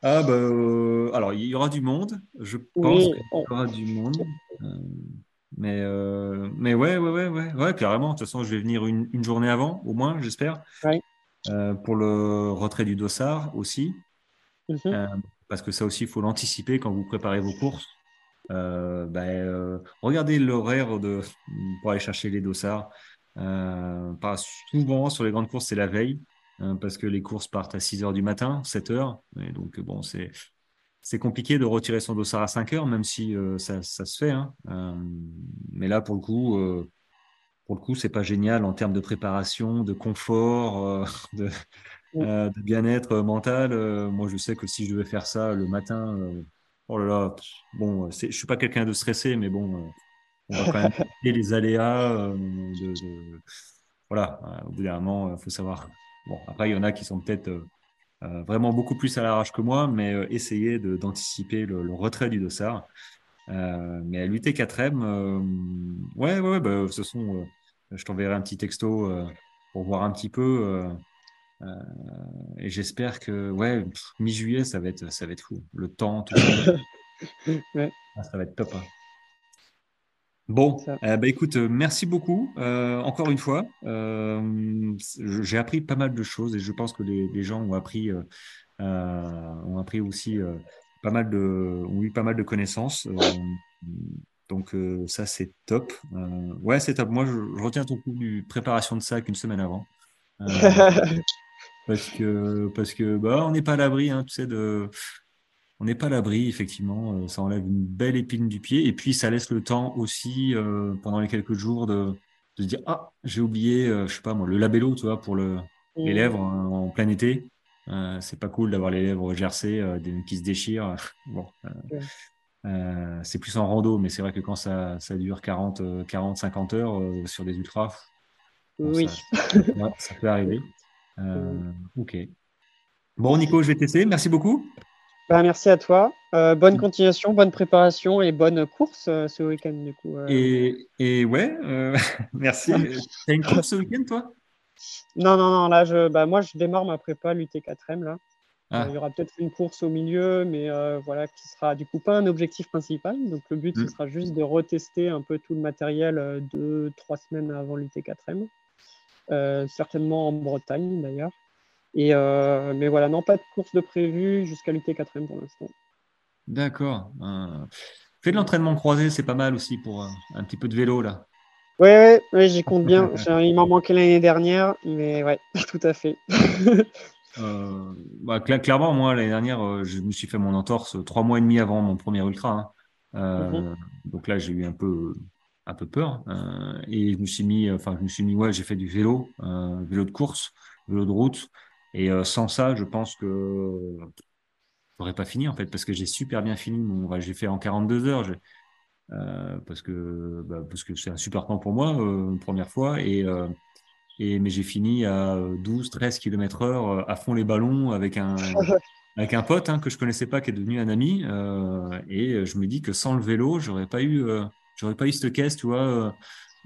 Ah bah, euh, alors il y aura du monde, je pense Oui, qu'il y on- aura du monde. Euh, mais, euh, mais ouais, ouais, ouais, ouais, ouais, carrément. De toute façon, je vais venir une, une journée avant, au moins, j'espère. Ouais. Pour le retrait du dossard aussi. Mhm. Euh, parce que ça aussi, il faut l'anticiper quand vous préparez vos courses. Euh, ben, euh, regardez l'horaire de, pour aller chercher les dossards. Euh, pas souvent sur les grandes courses, c'est la veille, hein, parce que les courses partent à 6 heures du matin, 7 heures. Et donc, bon, c'est, c'est compliqué de retirer son dossard à 5 heures, même si euh, ça, ça se fait. hein. Euh, mais là, pour le coup, euh, pour le coup, c'est pas génial en termes de préparation, de confort, de, de bien-être mental. Moi, je sais que si je devais faire ça le matin, oh là là, bon, c'est, je suis pas quelqu'un de stressé, mais bon, euh, on va quand même les aléas. euh, de, de- voilà, euh, au bout d'un moment, il faut savoir. Bon, après, il y en a qui sont peut-être euh, euh, vraiment beaucoup plus à l'arrache que moi, mais euh, essayer d'anticiper le, le retrait du dossard. Euh, mais à l'UT4M, euh, ouais, ouais, ouais, bah, façon, euh, je t'enverrai un petit texto euh, pour voir un petit peu. Euh, et j'espère que, ouais, mi-juillet, ça va être, ça va être fou. Le temps, tout ça, Ouais. Ah, ça va être top. hein. Bon, euh, bah, écoute, euh, merci beaucoup euh, encore une fois. Euh, j'ai appris pas mal de choses et je pense que les, les gens ont appris, ont appris aussi pas mal de, ont eu pas mal de connaissances. Donc ça, c'est top. Ouais, c'est top. Moi, je, je retiens ton coup du préparation de sac une semaine avant. Parce que, parce que bah, on n'est pas à l'abri, hein, tu sais, de, on n'est pas à l'abri, effectivement. euh, Ça enlève une belle épine du pied. Et puis, ça laisse le temps aussi, euh, pendant les quelques jours, de, de se dire, ah, j'ai oublié, euh, je sais pas moi, le labello, tu vois, pour le, les lèvres hein, en plein été. Euh, c'est pas cool d'avoir les lèvres gercées, des- qui se déchirent. Bon, c'est plus en rando, mais c'est vrai que quand ça, ça dure 40, euh, 40, 50 heures sur des ultras, bon, Oui. ça peut arriver. Euh, ok. Bon, Nico, je vais tester. Merci beaucoup. Bah, merci à toi. Euh, bonne continuation, bonne préparation et bonne course euh, ce week-end du coup. euh. Et, et ouais, euh, merci. T'as une course ce week-end, toi? Non, non, non, là, je, bah, moi, je démarre ma prépa l'UT4M là. Ah. Il y aura peut-être une course au milieu, mais euh, voilà, qui sera du coup pas un objectif principal. Donc le but, ce Mm. sera juste de retester un peu tout le matériel deux, trois semaines avant l'UT4M. Euh, certainement en Bretagne d'ailleurs. Et euh, mais voilà, non, pas de course de prévu jusqu'à l'UT4M pour l'instant. D'accord. Euh, fais de l'entraînement croisé, c'est pas mal aussi pour un petit peu de vélo, là. Ouais, ouais, ouais, j'y compte bien. Il m'en manquait l'année dernière, mais ouais, tout à fait. Euh, bah, cla- clairement, moi, l'année dernière, je me suis fait mon entorse trois mois et demi avant mon premier ultra. hein. Euh, Donc là, j'ai eu un peu, un peu peur. euh, et je me suis mis, enfin, je me suis mis, ouais, j'ai fait du vélo, euh, vélo de course, vélo de route. Et euh, sans ça, je pense que j'aurais pas fini, en fait, parce que j'ai super bien fini. Mon, ouais, j'ai fait en 42 heures. euh, parce que, bah, parce que c'est un super temps pour moi, euh, première fois. Et, euh, et, mais j'ai fini à 12, 13 km heure euh, à fond les ballons avec un, avec un pote hein, que je connaissais pas, qui est devenu un ami. euh, et je me dis que sans le vélo, j'aurais pas eu, euh, j'aurais pas eu cette caisse, tu vois, euh,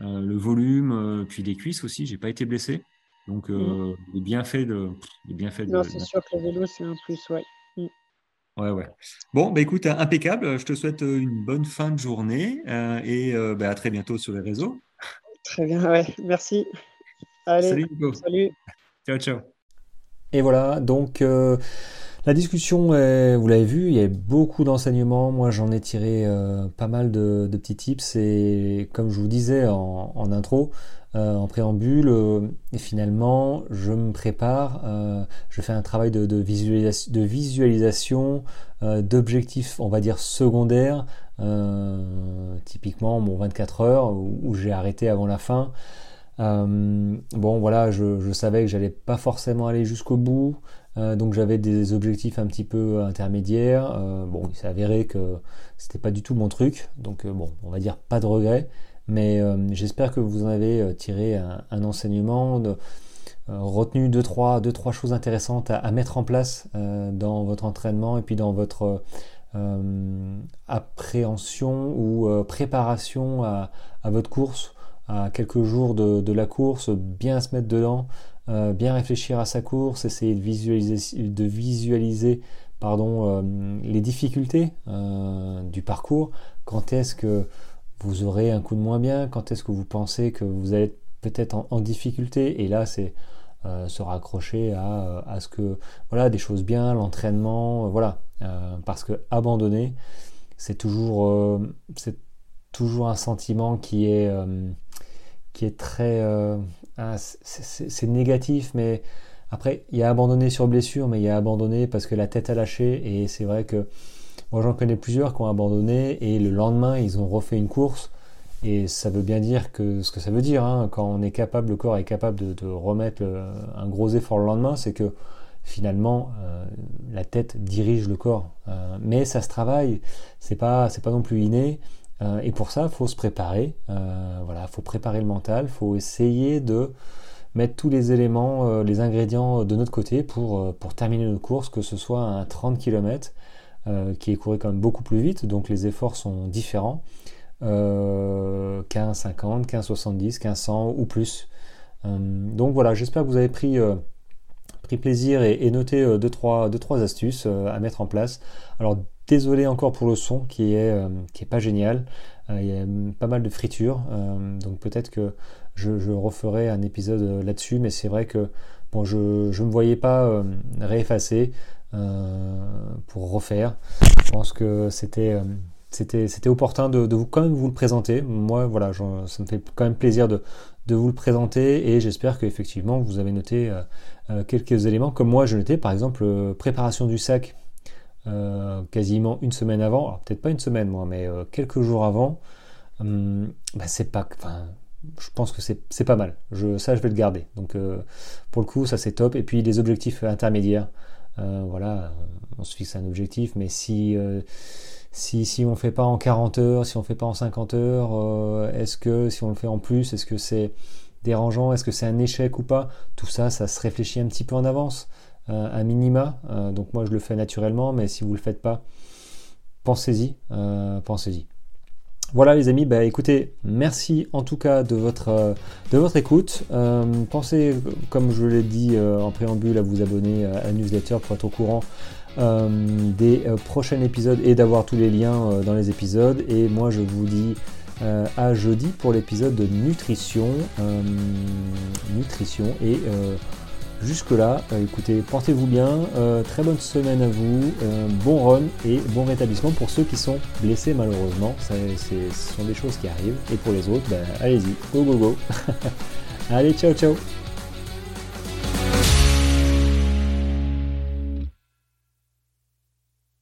euh, le volume, euh, puis les cuisses aussi. J'ai pas été blessé. Donc, euh, les bienfaits de, les bienfaits de, Non, c'est sûr que le vélo, c'est un plus, ouais. Ouais, ouais. Bon, bah écoute, impeccable. Je te souhaite une bonne fin de journée euh, et euh, bah, à très bientôt sur les réseaux. Très bien, ouais, merci. Allez, Salut Nico. salut. Ciao, ciao. Et voilà, donc euh, la discussion, vous l'avez vu, il y a beaucoup d'enseignements. Moi, j'en ai tiré euh, pas mal de, petits tips. Et comme je vous disais en, intro, euh, en préambule, euh, finalement, je me prépare. je fais un travail de, visualisation, d'objectifs, on va dire secondaires. typiquement, mon 24 heures où, j'ai arrêté avant la fin. Bon, voilà, je, je savais que j'allais pas forcément aller jusqu'au bout, euh, donc j'avais des objectifs un petit peu intermédiaires. Euh, bon, il s'est avéré que c'était pas du tout mon truc, donc euh, bon, on va dire pas de regret. Mais j'espère que vous en avez tiré un, enseignement, retenu deux trois, deux, trois choses intéressantes à, mettre en place dans votre entraînement et puis dans votre appréhension ou préparation à, votre course, à quelques jours de la course, bien se mettre dedans. Euh, bien réfléchir à sa course, essayer de visualiser, de visualiser euh, les difficultés euh, du parcours. Quand est-ce que vous aurez un coup de moins bien? Quand est-ce que vous pensez que vous allez peut-être en, difficulté? Et là, c'est se raccrocher à, ce que voilà des choses bien, l'entraînement, voilà. parce que abandonner, c'est toujours un sentiment qui est très ah, c'est négatif, mais après, il y a abandonné sur blessure, mais il y a abandonné parce que la tête a lâché. Et c'est vrai que moi, j'en connais plusieurs qui ont abandonné et le lendemain, ils ont refait une course. Et ça veut bien dire que ce que ça veut dire, hein, quand on est capable, le corps est capable de, remettre un gros effort le lendemain, c'est que finalement euh, la tête dirige le corps. Euh, mais ça se travaille, c'est pas c'est pas non plus inné. Euh, et pour ça, il faut se préparer. Euh, voilà, faut préparer le mental. Faut essayer de mettre tous les éléments, euh, les ingrédients de notre côté pour, pour terminer notre course, que ce soit un 30 km qui est couru quand même beaucoup plus vite, donc les efforts sont différents. 15, 50, 15, 70, 15, 100 ou plus. donc voilà, j'espère que vous avez pris pris plaisir et, noté 2-3 deux, trois, deux, trois astuces à mettre en place. Alors Désolé encore pour le son qui est, euh, qui est pas génial. Euh, il y a pas mal de fritures, euh, donc peut-être que je, referai un épisode là-dessus, mais c'est vrai que je ne me voyais pas réeffacer pour refaire. Je pense que c'était opportun de, vous quand même vous le présenter. Moi, voilà, ça me fait quand même plaisir de, de vous le présenter et j'espère qu'effectivement vous avez noté quelques éléments comme moi je notais par exemple préparation du sac euh, quasiment une semaine avant, peut-être pas une semaine moi, mais euh, quelques jours avant, hum, bah, c'est pas, je pense que c'est pas mal. Je, ça, je vais le garder. Donc, euh, pour le coup, ça c'est top. Et puis les objectifs intermédiaires, voilà, on se fixe un objectif, mais si si, si on fait pas en 40 heures, si on fait pas en 50 heures, est-ce que si on le fait en plus, est-ce que c'est dérangeant, est-ce que c'est un échec ou pas? Tout ça, ça se réfléchit un petit peu en avance. Euh, un minima. Euh, donc moi je le fais naturellement, mais si vous le faites pas, pensez-y, euh, pensez-y. Voilà les amis, bah écoutez, merci en tout cas de votre, de votre écoute. pensez, comme je l'ai dit en préambule, à vous abonner à newsletter pour être au courant des prochains épisodes et d'avoir tous les liens dans les épisodes. Et moi je vous dis à jeudi pour l'épisode de nutrition. nutrition et Jusque-là, euh, écoutez, portez-vous bien, euh, très bonne semaine à vous, euh, bon run et bon rétablissement pour ceux qui sont blessés malheureusement. Ce sont des choses qui arrivent. Et pour les autres, ben, allez-y, go go go. allez, ciao ciao